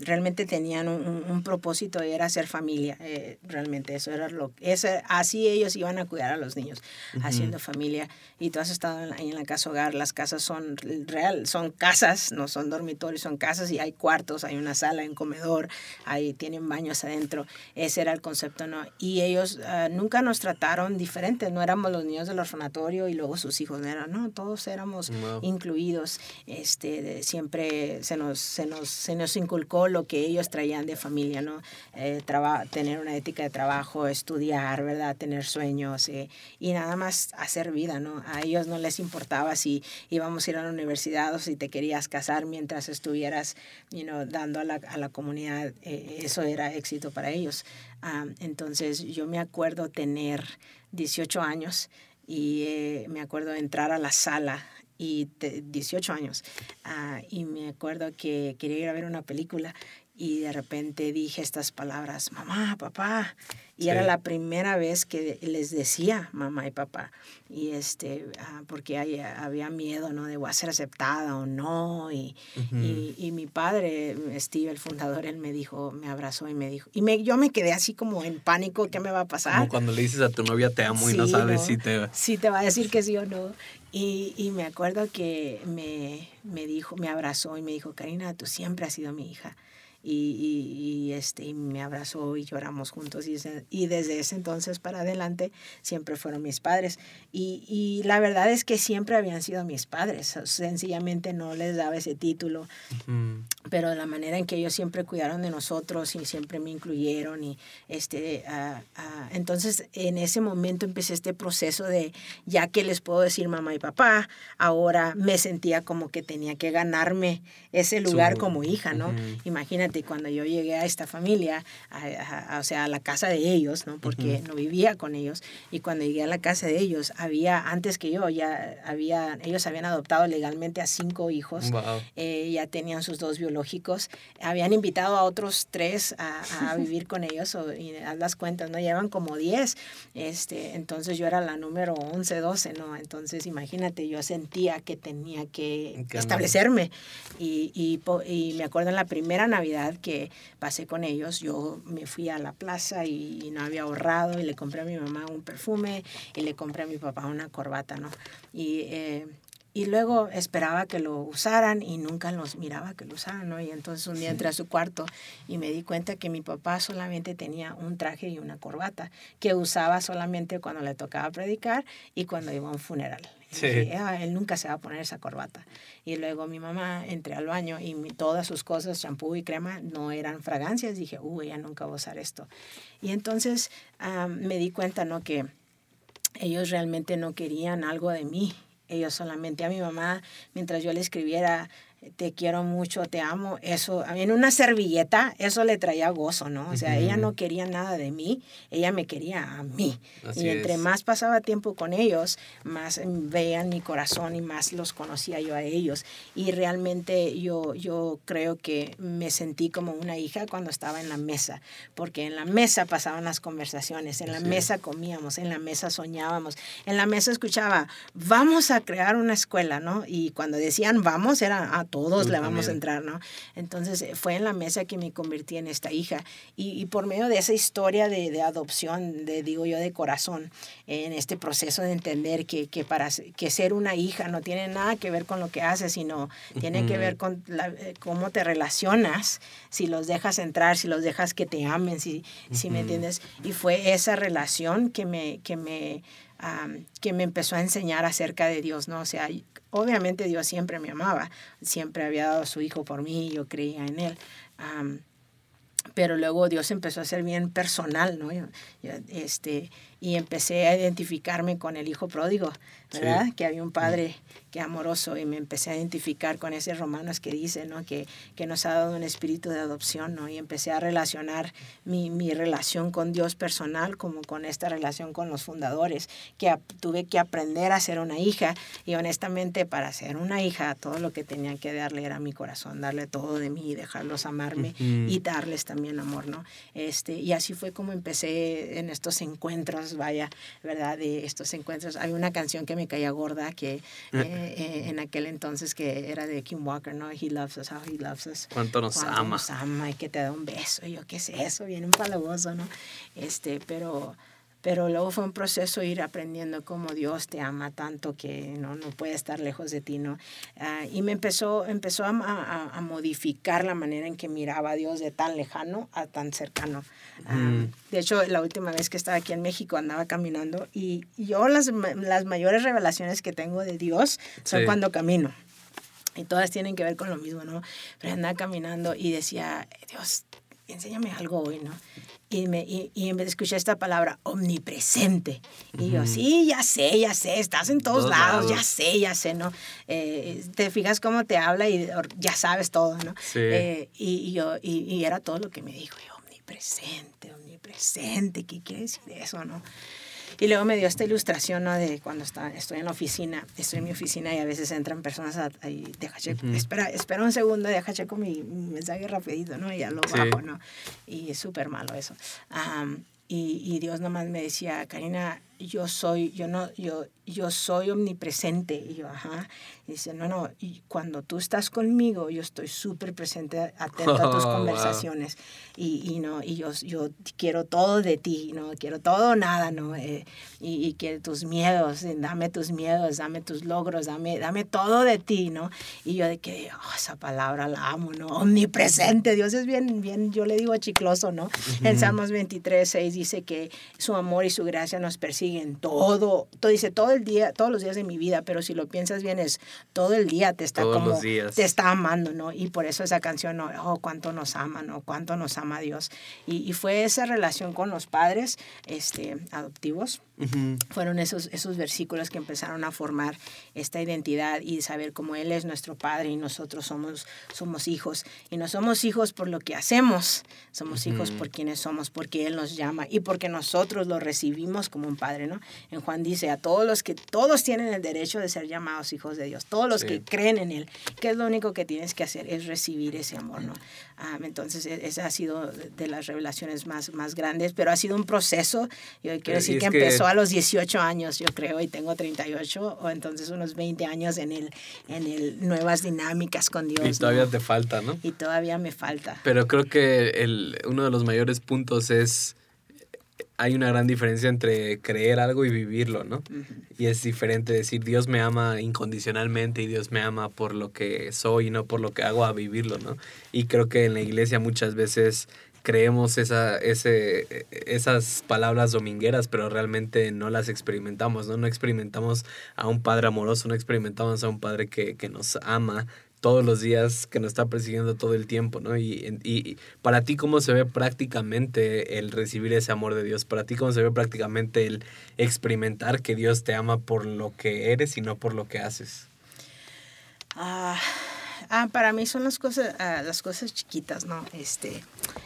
realmente tenían un, propósito y era hacer familia, eh, realmente eso era lo ese, así ellos iban a cuidar a los niños, haciendo familia. Y tú has estado ahí en la casa hogar, las casas son real, son casas, no son dormitorios, son casas y hay cuartos, hay una sala, hay un comedor, ahí tienen baños adentro. Ese era el concepto, ¿no? Y ellos ah, nunca nos trataron diferentes, no éramos los niños del orfanatorio y luego sus hijos, no eran, no, todos éramos incluidos, este, siempre se nos, se nos se nos inculcó lo que ellos traían de familia, ¿no? Eh, tener una ética de trabajo, estudiar, ¿verdad? Tener sueños eh, y nada más hacer vida, ¿no? A ellos no les importaba si íbamos a ir a la universidad o si te querías casar mientras estuvieras, you dando a la, a la comunidad, eh, eso era éxito para ellos. Ah, entonces yo me acuerdo tener 18 años y me acuerdo entrar a la sala y 18 años. Ah, y me acuerdo que quería ir a ver una película y de repente dije estas palabras, mamá, papá. Y era la primera vez que les decía mamá y papá. Y este, ah, porque había miedo, ¿no? De voy a ser aceptada o no. Y, y, mi padre, Steve, el fundador, él me dijo, me abrazó y me dijo. Y me, yo me quedé así como en pánico, ¿qué me va a pasar? Como cuando le dices a tu novia te amo y no sabes si te... Si te va a decir que sí o no. Y, y me acuerdo que me, me dijo, me abrazó y me dijo, Karina, tú siempre has sido mi hija y, y, este, me abrazó y lloramos juntos y, y, desde ese entonces para adelante siempre fueron mis padres. Y, y, la verdad es que siempre habían sido mis padres, sencillamente no les daba ese título, pero la manera en que ellos siempre cuidaron de nosotros y siempre me incluyeron y este, entonces en ese momento empecé este proceso de ya que les puedo decir mamá y papá, ahora me sentía como que tenía que ganarme ese lugar como hija, ¿no? Imagínate cuando yo llegué a esta familia, o sea, a la casa de ellos, ¿no? Porque no vivía con ellos. Y cuando llegué a la casa de ellos, había, antes que yo, ya había, ellos habían adoptado legalmente a cinco hijos. Eh, ya tenían sus dos biológicos. Habían invitado a otros tres a, vivir con ellos. O, y haz las cuentas, ¿no? Llevan como diez. Este, entonces yo era la número 11, 12, ¿no? Entonces imagínate, yo sentía que tenía que establecerme. Y, y, y me acuerdo en la primera Navidad, que pasé con ellos, yo me fui a la plaza y, no había ahorrado y le compré a mi mamá un perfume y le compré a mi papá una corbata, ¿no? Y, eh, y luego esperaba que lo usaran y nunca los miraba que lo usaran, ¿no? Y entonces un día entré a su cuarto y me di cuenta que mi papá solamente tenía un traje y una corbata que usaba solamente cuando le tocaba predicar y cuando iba a un funeral. Sí. Ah, él nunca se va a poner esa corbata. Y luego mi mamá entré al baño y todas sus cosas, champú y crema, no eran fragancias. Dije, uy, ella nunca va a usar esto. Y entonces me di cuenta, ¿no? Que ellos realmente no querían algo de mí. Ellos solamente a mi mamá, mientras yo le escribiera te quiero mucho, te amo, eso, en una servilleta, eso le traía gozo, ¿no? O sea, ella no quería nada de mí, ella me quería a mí. y entre más pasaba tiempo con ellos, más veían mi corazón y más los conocía yo a ellos. Y realmente yo, yo creo que me sentí como una hija cuando estaba en la mesa, porque en la mesa pasaban las conversaciones, en la mesa comíamos, en la mesa soñábamos, en la mesa escuchaba, vamos a crear una escuela, ¿no? Y cuando decían vamos, era todos le vamos a entrar, ¿no? Entonces eh, fue en la mesa que me convertí en esta hija y, por medio de esa historia de, de, adopción, de, digo yo, de corazón, en este proceso de entender que, que, para que ser una hija no tiene nada que ver con lo que haces, sino tiene que ver con eh, cómo te relacionas, si los dejas entrar, si los dejas que te amen, si, si me entiendes. Y fue esa relación que me, que me que me empezó a enseñar acerca de Dios, ¿no? O sea, obviamente Dios siempre me amaba, siempre había dado a su hijo por mí, yo creía en él. pero luego Dios empezó a ser bien personal, ¿no? este, y empecé a identificarme con el hijo pródigo, ¿verdad? Que había un padre que amoroso y me empecé a identificar con ese Romanos que dice, ¿no? Que, que nos ha dado un espíritu de adopción, ¿no? Y empecé a relacionar mi, mi relación con Dios personal como con esta relación con los fundadores, que tuve que aprender a ser una hija y honestamente para ser una hija todo lo que tenía que darle era mi corazón, darle todo de mí, dejarlos amarme y darles también amor, ¿no? Este, y así fue como empecé en estos encuentros Vaya, ¿verdad? De estos encuentros. Hay una canción que me caía gorda que eh, eh, en aquel entonces que era de Kim Walker, ¿no? He loves us, how he loves us. Cuánto nos Cuánto ama. Nos ama y que te da un beso. Y yo, ¿qué es eso? Viene un palaboso, ¿no? Este, pero pero luego fue un proceso ir aprendiendo cómo Dios te ama tanto que no, no puede estar lejos de ti, ¿no? Ah, y me empezó, empezó a, a- a modificar la manera en que miraba a Dios de tan lejano a tan cercano. Ah, de hecho, la última vez que estaba aquí en México andaba caminando y yo las, las mayores revelaciones que tengo de Dios son Sí. cuando camino. Y todas tienen que ver con lo mismo, ¿no? Pero andaba caminando y decía, Dios, enséñame algo hoy, ¿no? Y, me, y, y escuché esta palabra, omnipresente. Y yo, sí, ya sé, ya sé, estás en todos, Todos lados, lados. ya sé, ya sé, ¿no? Eh, te fijas cómo te habla y ya sabes todo, ¿no? Sí. Eh, y, y yo, y, y era todo lo que me dijo, yo, omnipresente, omnipresente, ¿qué quiere decir eso, no? Y luego me dio esta ilustración, ¿no? De cuando está, estoy en la oficina, estoy en mi oficina y a veces entran personas ahí, deja checo, espera, espera un segundo, deja checo mi, mi mensaje rapidito, ¿no? Y ya lo Sí. bajo, ¿no? Y es súper malo eso. Am, y, y Dios nomás me decía, Karina, yo soy, yo no, yo, yo soy omnipresente. Y yo, ajá. Y dice, no, no, y cuando tú estás conmigo, yo estoy súper presente, atento a tus Oh, wow. conversaciones. Y, y, no, y yo, yo quiero todo de ti, ¿no? Quiero todo o nada, ¿no? Eh, y, y quiero tus miedos, eh, dame tus miedos, dame tus logros, dame, dame todo de ti, ¿no? Y yo de que, oh, esa palabra la amo, ¿no? Omnipresente, Dios es bien, bien, yo le digo chicloso, ¿no? En Salmos 23, 6 dice que su amor y su gracia nos persiguen todo, todo, dice todo el día, todos los días de mi vida, pero si lo piensas bien es todo el día te está Todos como, te está amando, ¿no? Y por eso esa canción, ¿no? oh, cuánto nos ama, ¿no? Cuánto nos ama Dios. Y, y fue esa relación con los padres este, adoptivos. Fueron esos, esos versículos que empezaron a formar esta identidad y saber cómo Él es nuestro Padre y nosotros somos, somos hijos. Y no somos hijos por lo que hacemos, somos hijos por quienes somos, porque Él nos llama y porque nosotros lo recibimos como un Padre, ¿no? En Juan dice, a todos los que, todos tienen el derecho de ser llamados hijos de Dios, todos los Sí. que creen en Él, que es lo único que tienes que hacer, es recibir ese amor, ¿no? Ah, entonces, e- esa ha sido de las revelaciones más, más grandes, pero ha sido un proceso, yo quiero Eh, decir que, que- empezó a los 18 años, yo creo, y tengo 38, o entonces unos 20 años en el, en el nuevas dinámicas con Dios. Y todavía ¿no? te falta, ¿no? Y todavía me falta. Pero creo que el, uno de los mayores puntos es, hay una gran diferencia entre creer algo y vivirlo, ¿no? Y es diferente decir Dios me ama incondicionalmente y Dios me ama por lo que soy y no por lo que hago a vivirlo, ¿no? Y creo que en la iglesia muchas veces creemos esa, ese, esas palabras domingueras, pero realmente no las experimentamos, ¿no? No experimentamos a un Padre amoroso, no experimentamos a un Padre que, que nos ama todos los días, que nos está persiguiendo todo el tiempo, ¿no? Y, y, para ti, ¿cómo se ve prácticamente el recibir ese amor de Dios? Para ti, ¿cómo se ve prácticamente el experimentar que Dios te ama por lo que eres y no por lo que haces? Ah, ah, para mí son las cosas, ah, las cosas chiquitas, ¿no? Este,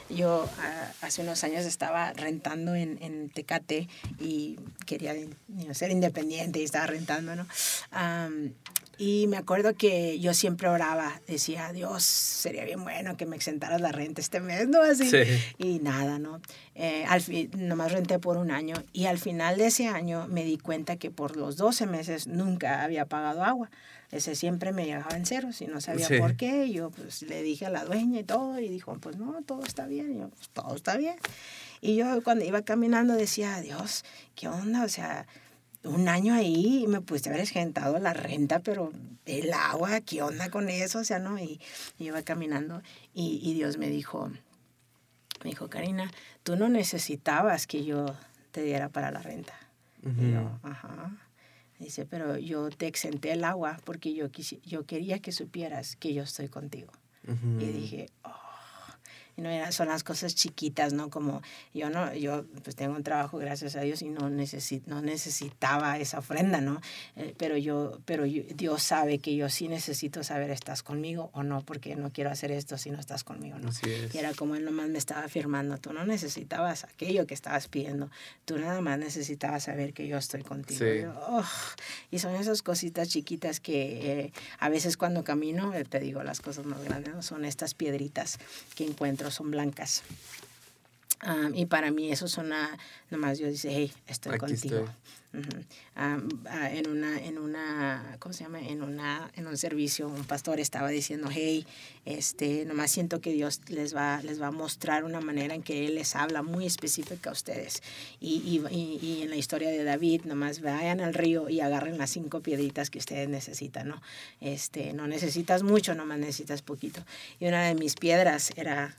yo ah, hace unos años estaba rentando en, en Tecate y quería you know, ser independiente y estaba rentando, ¿no? Am, y me acuerdo que yo siempre oraba, decía, Dios, sería bien bueno que me exentaras la renta este mes, ¿no? Así. Sí. Y nada, ¿no? Eh, al fin, nomás renté por un año y al final de ese año me di cuenta que por los 12 meses nunca había pagado agua. Ese siempre me llegaba en ceros y no sabía Sí. por qué. Y yo pues le dije a la dueña y todo y dijo, pues no, todo está bien. Y yo, pues todo está bien. Y yo cuando iba caminando decía, Dios, ¿qué onda? O sea, un año ahí y me puse a haber esgentado la renta, pero el agua, ¿qué onda con eso? O sea, ¿no? Y, y iba caminando y, y Dios me dijo, me dijo, Karina, tú no necesitabas que yo te diera para la renta. Y yo, ajá. Dice, pero yo te exenté el agua porque yo, quisi- yo quería que supieras que yo estoy contigo. Y dije, oh. Y no era, son las cosas chiquitas, ¿no? Como yo no, yo pues tengo un trabajo, gracias a Dios, y no, necesit, no necesitaba esa ofrenda, ¿no? Eh, pero yo, pero yo- Dios sabe que yo sí necesito saber, ¿estás conmigo o no? Porque no quiero hacer esto si no estás conmigo, ¿no? Así es. Y era como él nomás me estaba afirmando, tú no necesitabas aquello que estabas pidiendo, tú nada más necesitabas saber que yo estoy contigo. Sí. Y yo, "Oh". Y son esas cositas chiquitas que eh, a veces cuando camino, eh, te digo las cosas más grandes, ¿no? son estas piedritas que encuentro, son blancas. Um, y para mí eso suena, nomás Dios dice, hey, estoy Aquí contigo. estoy. Ujú. Um, ah, en una, en una, ¿cómo se llama? En una, en un servicio, un pastor estaba diciendo, hey, este, nomás siento que Dios les va, les va a mostrar una manera en que Él les habla muy específica a ustedes. Y, y, y, y en la historia de David, nomás vayan al río y agarren las cinco piedritas que ustedes necesitan, ¿no? Este, no necesitas mucho, nomás necesitas poquito. Y una de mis piedras era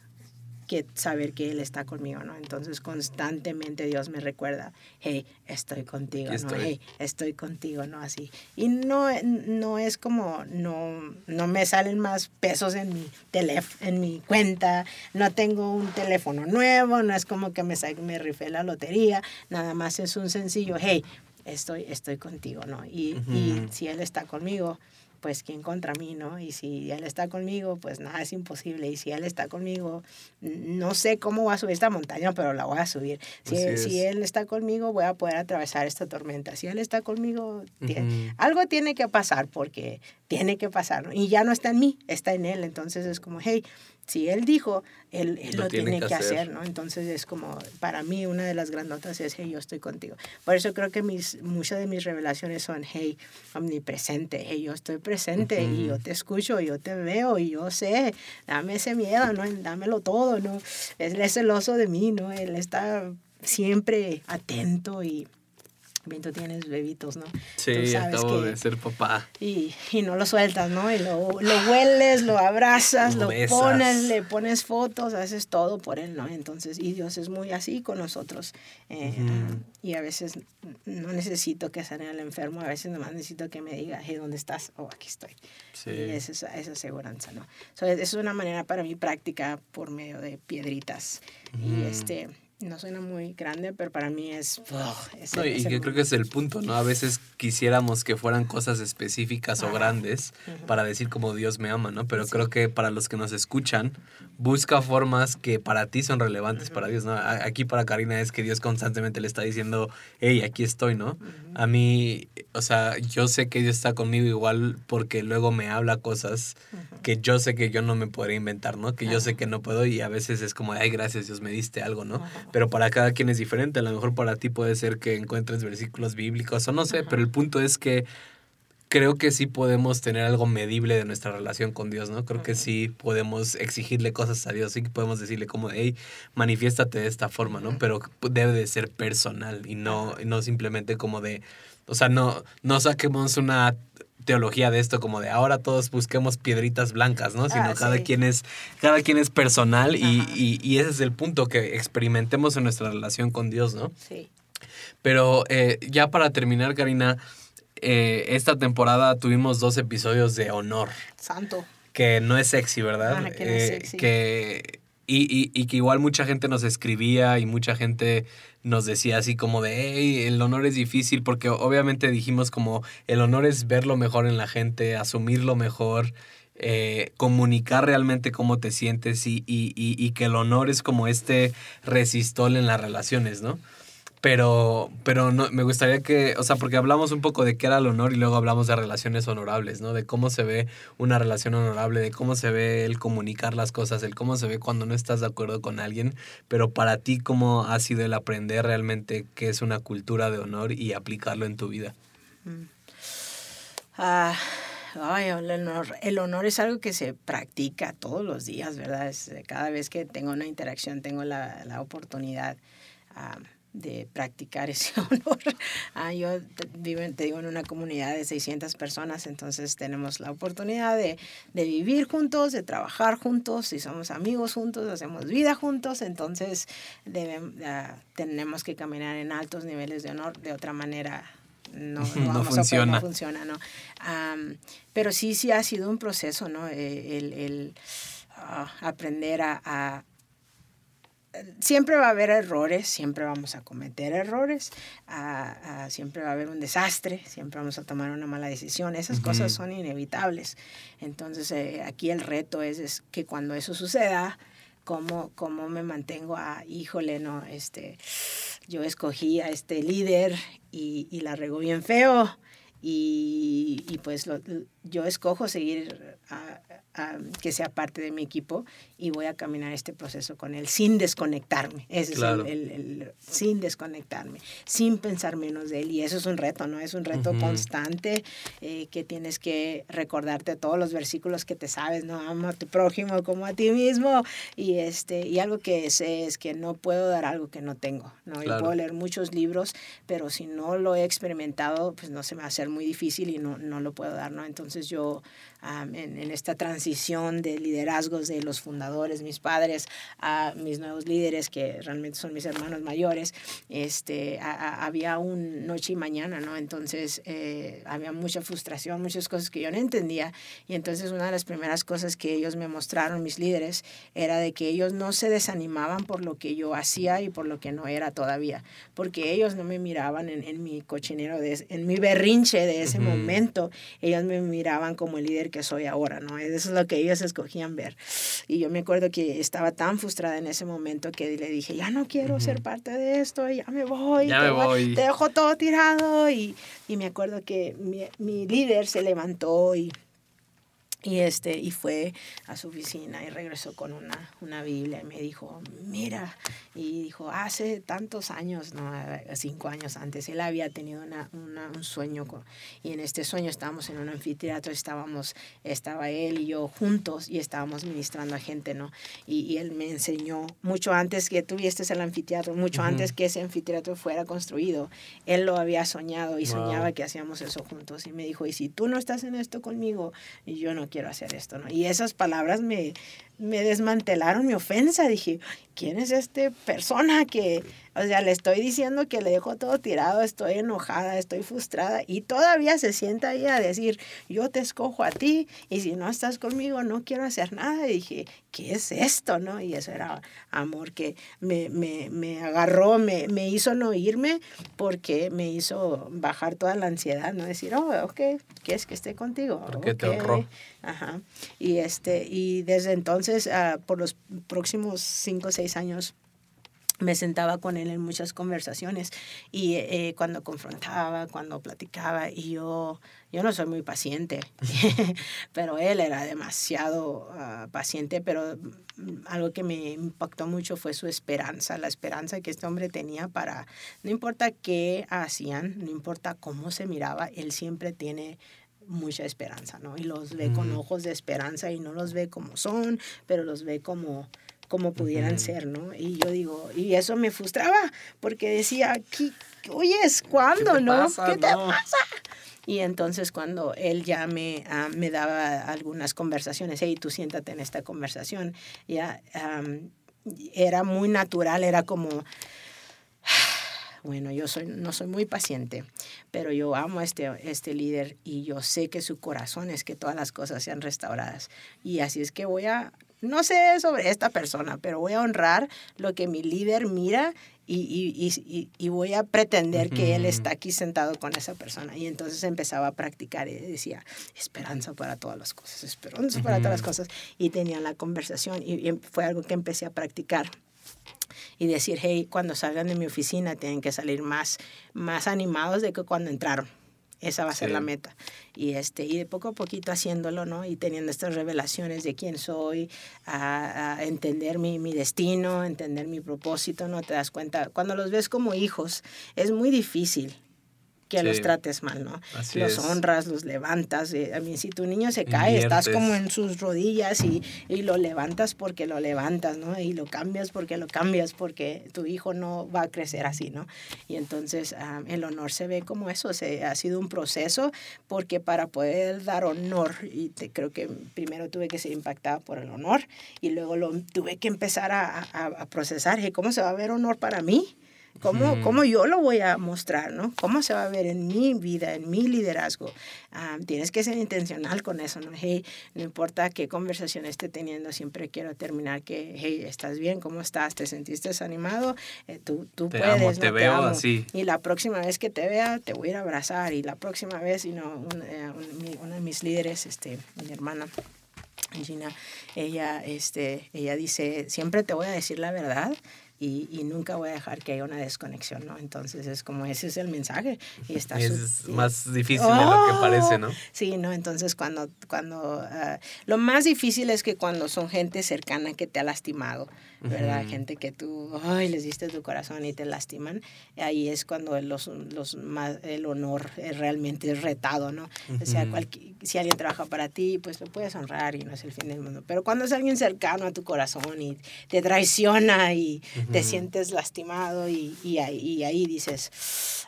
que saber que Él está conmigo, ¿no? Entonces constantemente Dios me recuerda, hey, estoy contigo, ¿no? estoy. Hey, estoy contigo, ¿no? Así. Y no, no es como, no, no me salen más pesos en mi teléfono, en mi cuenta, no tengo un teléfono nuevo, no es como que me, me rifé la lotería, nada más es un sencillo, hey, estoy, estoy contigo, ¿no? Y, y Ujú. si Él está conmigo, pues quién contra mí, ¿no? Y si Él está conmigo, pues nada es imposible. Y si Él está conmigo, no sé cómo voy a subir esta montaña, pero la voy a subir. Si, Así si. Él está conmigo, voy a poder atravesar esta tormenta. Si Él está conmigo, algo tiene que pasar porque tiene que pasar. ¿no? Y ya no está en mí, está en Él. Entonces es como, hey, si Él dijo, Él, él lo, tiene, que hacer. ¿no? Entonces es como, para mí, una de las grandotas es, hey, yo estoy contigo. Por eso creo que mis, muchas de mis revelaciones son, hey, omnipresente, hey, yo estoy presente y yo te escucho, yo te veo y yo sé, dame ese miedo, ¿no? Dámelo todo, ¿no? Él es celoso de mí, ¿no? Él está siempre atento y tú tienes bebitos, ¿no? Tú Sí, sabes acabo que- de ser papá. y, y no lo sueltas, ¿no? Y lo, lo hueles, lo abrazas, Lo lo, pones, le pones fotos, haces todo por él, ¿no? Entonces, y Dios es muy así con nosotros. eh, Ujú. Y a veces no necesito que sane al enfermo, a veces nomás necesito que me diga, hey, ¿dónde estás? Oh, aquí estoy. Sí. Y es esa, esa aseguranza, ¿no? So, es una manera para mí práctica por medio de piedritas. Y Ujú. este, no suena muy grande, pero para mí es... ugh, es No, el- y que creo que es el punto, ¿no? A veces quisiéramos que fueran cosas específicas o grandes para decir como Dios me ama, ¿no? Pero Sí. creo que para los que nos escuchan, busca formas que para ti son relevantes para Dios, ¿no? Aquí para Karina es que Dios constantemente le está diciendo, hey, aquí estoy, ¿no? A mí, o sea, yo sé que Dios está conmigo igual porque luego me habla cosas que yo sé que yo no me podría inventar, ¿no? Que yo sé que no puedo y a veces es como, ay, gracias Dios, me diste algo, ¿no? Pero para cada quien es diferente. A lo mejor para ti puede ser que encuentres versículos bíblicos o no sé, pero el punto es que creo que sí podemos tener algo medible de nuestra relación con Dios, ¿no? Creo que sí podemos exigirle cosas a Dios, sí que podemos decirle como, hey, manifiéstate de esta forma, ¿no? Pero debe de ser personal y no, no simplemente como de, o sea, no, no saquemos una teología de esto como de ahora todos busquemos piedritas blancas, ¿no? Sino Ah, cada quien es cada quien es personal y, y, y ese es el punto que experimentemos en nuestra relación con Dios, ¿no? Sí. Pero eh, ya para terminar, Karina, eh, esta temporada tuvimos dos episodios de honor, Santo. que no es sexy, ¿verdad? Ajá, que no es Eh, sexy. que- y, y- y que igual mucha gente nos escribía y mucha gente nos decía así como de, hey, el honor es difícil, porque obviamente dijimos como el honor es verlo mejor en la gente, asumirlo mejor, eh, comunicar realmente cómo te sientes y- y que el honor es como este resistol en las relaciones, ¿no? Pero, pero no, me gustaría que, o sea, porque hablamos un poco de qué era el honor y luego hablamos de relaciones honorables, ¿no? De cómo se ve una relación honorable, de cómo se ve el comunicar las cosas, el cómo se ve cuando no estás de acuerdo con alguien, pero para ti, ¿cómo ha sido el aprender realmente qué es una cultura de honor y aplicarlo en tu vida? Ah, ay, el honor, el honor es algo que se practica todos los días, ¿verdad? Eh, cada vez que tengo una interacción, tengo la, la oportunidad ah, de practicar ese honor. Ah, yo te- vivo, te digo, en una comunidad de 600 personas, entonces tenemos la oportunidad de, de vivir juntos, de trabajar juntos, y somos amigos juntos, hacemos vida juntos, entonces debem- ah, tenemos que caminar en altos niveles de honor, de otra manera no, no, No vamos a poder- funciona. no funciona, ¿no? Am, pero sí, sí ha sido un proceso, ¿no? Eh, El, el, ah, aprender a, a- Siempre va a haber errores, siempre vamos a cometer errores, siempre va a haber un desastre, siempre vamos a tomar una mala decisión. Esas cosas son inevitables. Entonces, eh, aquí el reto es, es que cuando eso suceda, ¿cómo, cómo me mantengo a, híjole, no, este, yo escogí a este líder y, y la regó bien feo y, y pues lo- yo escojo seguir a, que sea parte de mi equipo y voy a caminar este proceso con él sin desconectarme. Ese es el, el, sin desconectarme, sin pensar menos de él. Y eso es un reto, ¿no? Es un reto constante eh, que tienes que recordarte todos los versículos que te sabes, ¿no? Ama a tu prójimo como a ti mismo. Y, este, y algo que sé es que no puedo dar algo que no tengo, ¿no? Yo puedo leer muchos libros, pero si no lo he experimentado, pues no se me va a hacer muy difícil y no, no lo puedo dar, ¿no? Entonces yo en, en, esta transición de liderazgos de los fundadores, mis padres, a mis nuevos líderes, que realmente son mis hermanos mayores, este, había un noche y mañana, ¿no? Entonces eh, había mucha frustración, muchas cosas que yo no entendía. Y entonces una de las primeras cosas que ellos me mostraron, mis líderes, era de que ellos no se desanimaban por lo que yo hacía y por lo que no era todavía, porque ellos no me miraban en, en mi cochinero, de, en mi berrinche de ese momento, ellos me miraban como el líder que soy ahora, ¿no? Eso es lo que ellos escogían ver. Y yo me acuerdo que estaba tan frustrada en ese momento que le dije, ya no quiero ser parte de esto, ya me voy, ya te, me voy. te dejo todo tirado. Y, y me acuerdo que mi, mi líder se levantó y y, este, y fue a su oficina y regresó con una, una Biblia y me dijo, mira, y dijo, hace tantos años, no, cinco años antes, él había tenido una, una, un sueño y en este sueño estábamos en un anfiteatro, estábamos, estaba él y yo juntos y estábamos ministrando a gente, ¿no? Y, y él me enseñó mucho antes que tuvieses el anfiteatro, mucho antes que ese anfiteatro fuera construido, él lo había soñado y soñaba que hacíamos eso juntos y me dijo, y si tú no estás en esto conmigo, yo no quiero hacer esto, ¿no? Y esas palabras me, me desmantelaron mi ofensa. Dije, ¿quién es esta persona que, o sea, le estoy diciendo que le dejo todo tirado, estoy enojada, estoy frustrada y todavía se sienta ahí a decir, yo te escojo a ti y si no estás conmigo no quiero hacer nada. Y dije, ¿qué es esto? ¿no? Y eso era amor que me, me, me agarró, me, me, hizo no irme porque me hizo bajar toda la ansiedad, ¿no? Decir, oh, ok, ¿quieres que esté contigo? Porque te ahorró. Ajá. Y, este, y desde entonces, uh, por los próximos cinco o seis años, me sentaba con él en muchas conversaciones y eh, cuando confrontaba, cuando platicaba y yo, yo no soy muy paciente, pero él era demasiado uh, paciente, pero mm, algo que me impactó mucho fue su esperanza, la esperanza que este hombre tenía para, no importa qué hacían, no importa cómo se miraba, él siempre tiene mucha esperanza, ¿no? Y los ve con ojos de esperanza y no los ve como son, pero los ve como como pudieran ser, ¿no? Y yo digo, y eso me frustraba, porque decía, oye, ¿cuándo, no? ¿Qué te pasa? Y entonces cuando él ya me, ah, me daba algunas conversaciones, hey, tú siéntate en esta conversación, ya era muy natural, era como, bueno, yo soy, no soy muy paciente, pero yo amo a este, este líder y yo sé que su corazón es que todas las cosas sean restauradas. Y así es que voy a, no sé sobre esta persona, pero voy a honrar lo que mi líder mira y, y, y, voy a pretender que él está aquí sentado con esa persona. Y entonces empezaba a practicar y decía, esperanza para todas las cosas, esperanza para todas las cosas. Y tenía la conversación y fue algo que empecé a practicar y decir, hey, cuando salgan de mi oficina tienen que salir más, más animados de que cuando entraron. Esa va a ser la meta. Y, este, y de poco a poquito haciéndolo, ¿no? Y teniendo estas revelaciones de quién soy, a, a entender mi, mi, destino, entender mi propósito, ¿no? Te das cuenta. Cuando los ves como hijos, es muy difícil que los trates mal, ¿no? los honras, los levantas. Eh, a mí, si tu niño se cae, estás como en sus rodillas y, y, lo levantas porque lo levantas, ¿no? Y lo cambias porque lo cambias, porque tu hijo no va a crecer así, ¿no? Y entonces el honor se ve como eso, se, ha sido un proceso, porque para poder dar honor, y te, creo que primero tuve que ser impactada por el honor, y luego lo tuve que empezar a, a, a procesar, ¿cómo se va a ver honor para mí? ¿Cómo, ¿Cómo, yo lo voy a mostrar? ¿no? ¿Cómo se va a ver en mi vida, en mi liderazgo? Ah, tienes que ser intencional con eso. ¿no? Hey, no importa qué conversación esté teniendo, siempre quiero terminar que, hey, ¿estás bien? ¿Cómo estás? ¿Te sentiste desanimado? Eh, tú, tú te puedes. Amo, te veo así. Y la próxima vez que te vea, te voy a ir a abrazar. Y la próxima vez, you know, eh, una de mis líderes, este, mi hermana, Gina, ella, este, ella dice, siempre te voy a decir la verdad y, nunca voy a dejar que haya una desconexión, ¿no? Entonces es como ese es el mensaje y está es más difícil de lo que ¡Oh! parece, ¿no? Sí, no, entonces cuando cuando ah, lo más difícil es que cuando son gente cercana que te ha lastimado, ¿verdad? Gente que tú, ay, les diste tu corazón y te lastiman, ahí es cuando los, los más, el honor es realmente retado, ¿no? O sea, si alguien trabaja para ti, pues lo puedes honrar y no es el fin del mundo. Pero cuando es alguien cercano a tu corazón y te traiciona y te sientes lastimado y, y, ahí, ahí, dices,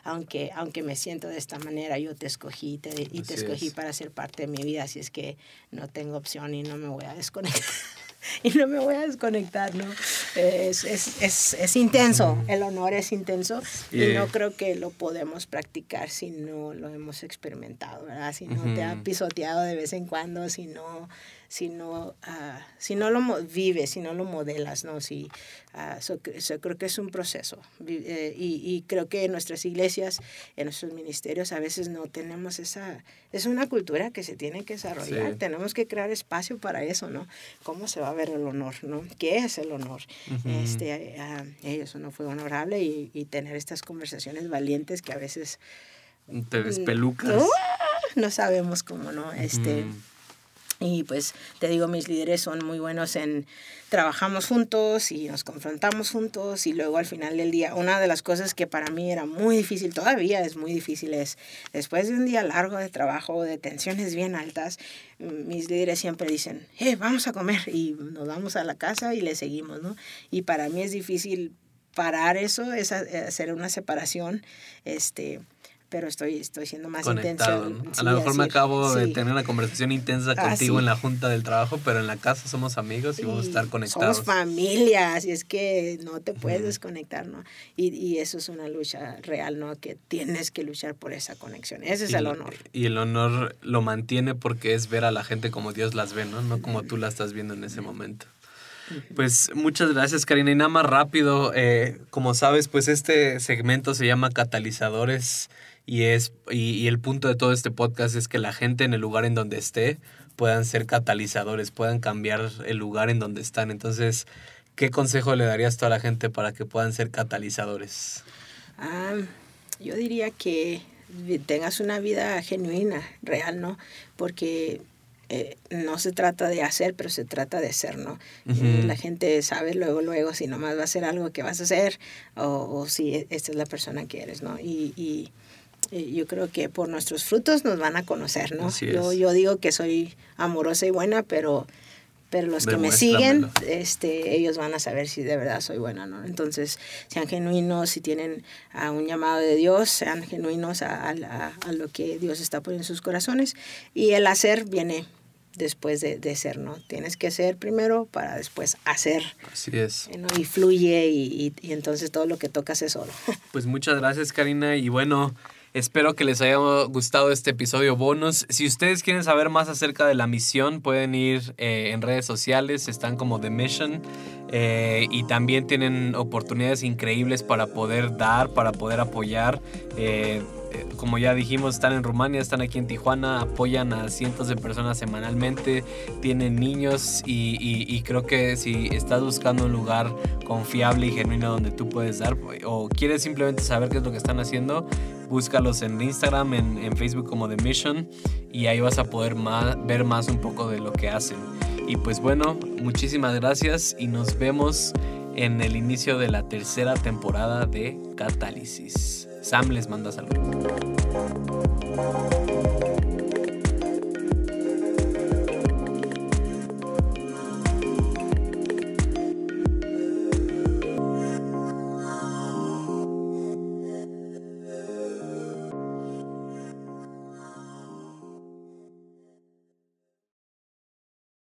aunque, aunque me siento de esta manera, yo te escogí te, y te escogí para ser parte de mi vida, así es que no tengo opción y no me voy a desconectar. y no me voy a desconectar, ¿no? Es, es, es, es intenso, el honor es intenso y no creo que lo podemos practicar si no lo hemos experimentado, ¿verdad? Si no te ha pisoteado de vez en cuando, si no si no, uh, si no lo vives, si no lo modelas, ¿no? Si, uh, creo que es un proceso. Eh, y, y, creo que en nuestras iglesias, en nuestros ministerios, a veces no tenemos esa... Es una cultura que se tiene que desarrollar. Tenemos que crear espacio para eso, ¿no? ¿Cómo se va a ver el honor, ¿no? ¿Qué es el honor? este, uh, eso no fue honorable y, y, tener estas conversaciones valientes que a veces... Te despelucas. no sabemos cómo, ¿no? Este... Y pues te digo, mis líderes son muy buenos en trabajamos juntos y nos confrontamos juntos y luego al final del día, una de las cosas que para mí era muy difícil, todavía es muy difícil, es después de un día largo de trabajo, de tensiones bien altas, mis líderes siempre dicen, eh, vamos a comer y nos vamos a la casa y le seguimos, ¿no? Y para mí es difícil parar eso, es hacer una separación, este pero estoy, estoy siendo más intenso. a lo mejor me acabo de tener una conversación intensa ah, contigo en la junta del trabajo, pero en la casa somos amigos y vamos a estar conectados. Somos familias y es que no te puedes desconectar, ¿no? Y, y, eso es una lucha real, ¿no? Que tienes que luchar por esa conexión. Ese es el honor. Y el honor lo mantiene porque es ver a la gente como Dios las ve, ¿no? No como tú la estás viendo en ese momento. Pues muchas gracias, Karina. Y nada más rápido, eh, como sabes, pues este segmento se llama Catalizadores y, es, y, el punto de todo este podcast es que la gente en el lugar en donde esté puedan ser catalizadores, puedan cambiar el lugar en donde están. Entonces, ¿qué consejo le darías a toda la gente para que puedan ser catalizadores? Ah, yo diría que tengas una vida genuina, real, ¿no? Porque eh, no se trata de hacer, pero se trata de ser, ¿no? la gente sabe luego, luego si nomás va a ser algo que vas a hacer o, o si e, esta es la persona que eres, ¿no? Y, y yo creo que por nuestros frutos nos van a conocer, ¿no? Yo, yo digo que soy amorosa y buena, pero, pero los que me siguen, este, ellos van a saber si de verdad soy buena, ¿no? Entonces, sean genuinos, si tienen a un llamado de Dios, sean genuinos a, a, lo que Dios está poniendo en sus corazones. Y el hacer viene después de, de, ser, ¿no? Tienes que ser primero para después hacer. Así es. Y fluye y, y, y entonces todo lo que tocas es oro. Pues muchas gracias, Karina. Y bueno, Espero que les haya gustado este episodio bonus. Si ustedes quieren saber más acerca de la misión, pueden ir eh, en redes sociales, están como The Mission. Eh, y también tienen oportunidades increíbles para poder dar, para poder apoyar. Eh, como ya dijimos, están en Rumania, están aquí en Tijuana, apoyan a cientos de personas semanalmente, tienen niños y, y, creo que si estás buscando un lugar confiable y genuino donde tú puedes dar o quieres simplemente saber qué es lo que están haciendo, búscalos en Instagram, en, Facebook como The Mission y ahí vas a poder más, ver más un poco de lo que hacen. Y pues bueno, muchísimas gracias y nos vemos en el inicio de la tercera temporada de Catálisis. Sam les manda saludos.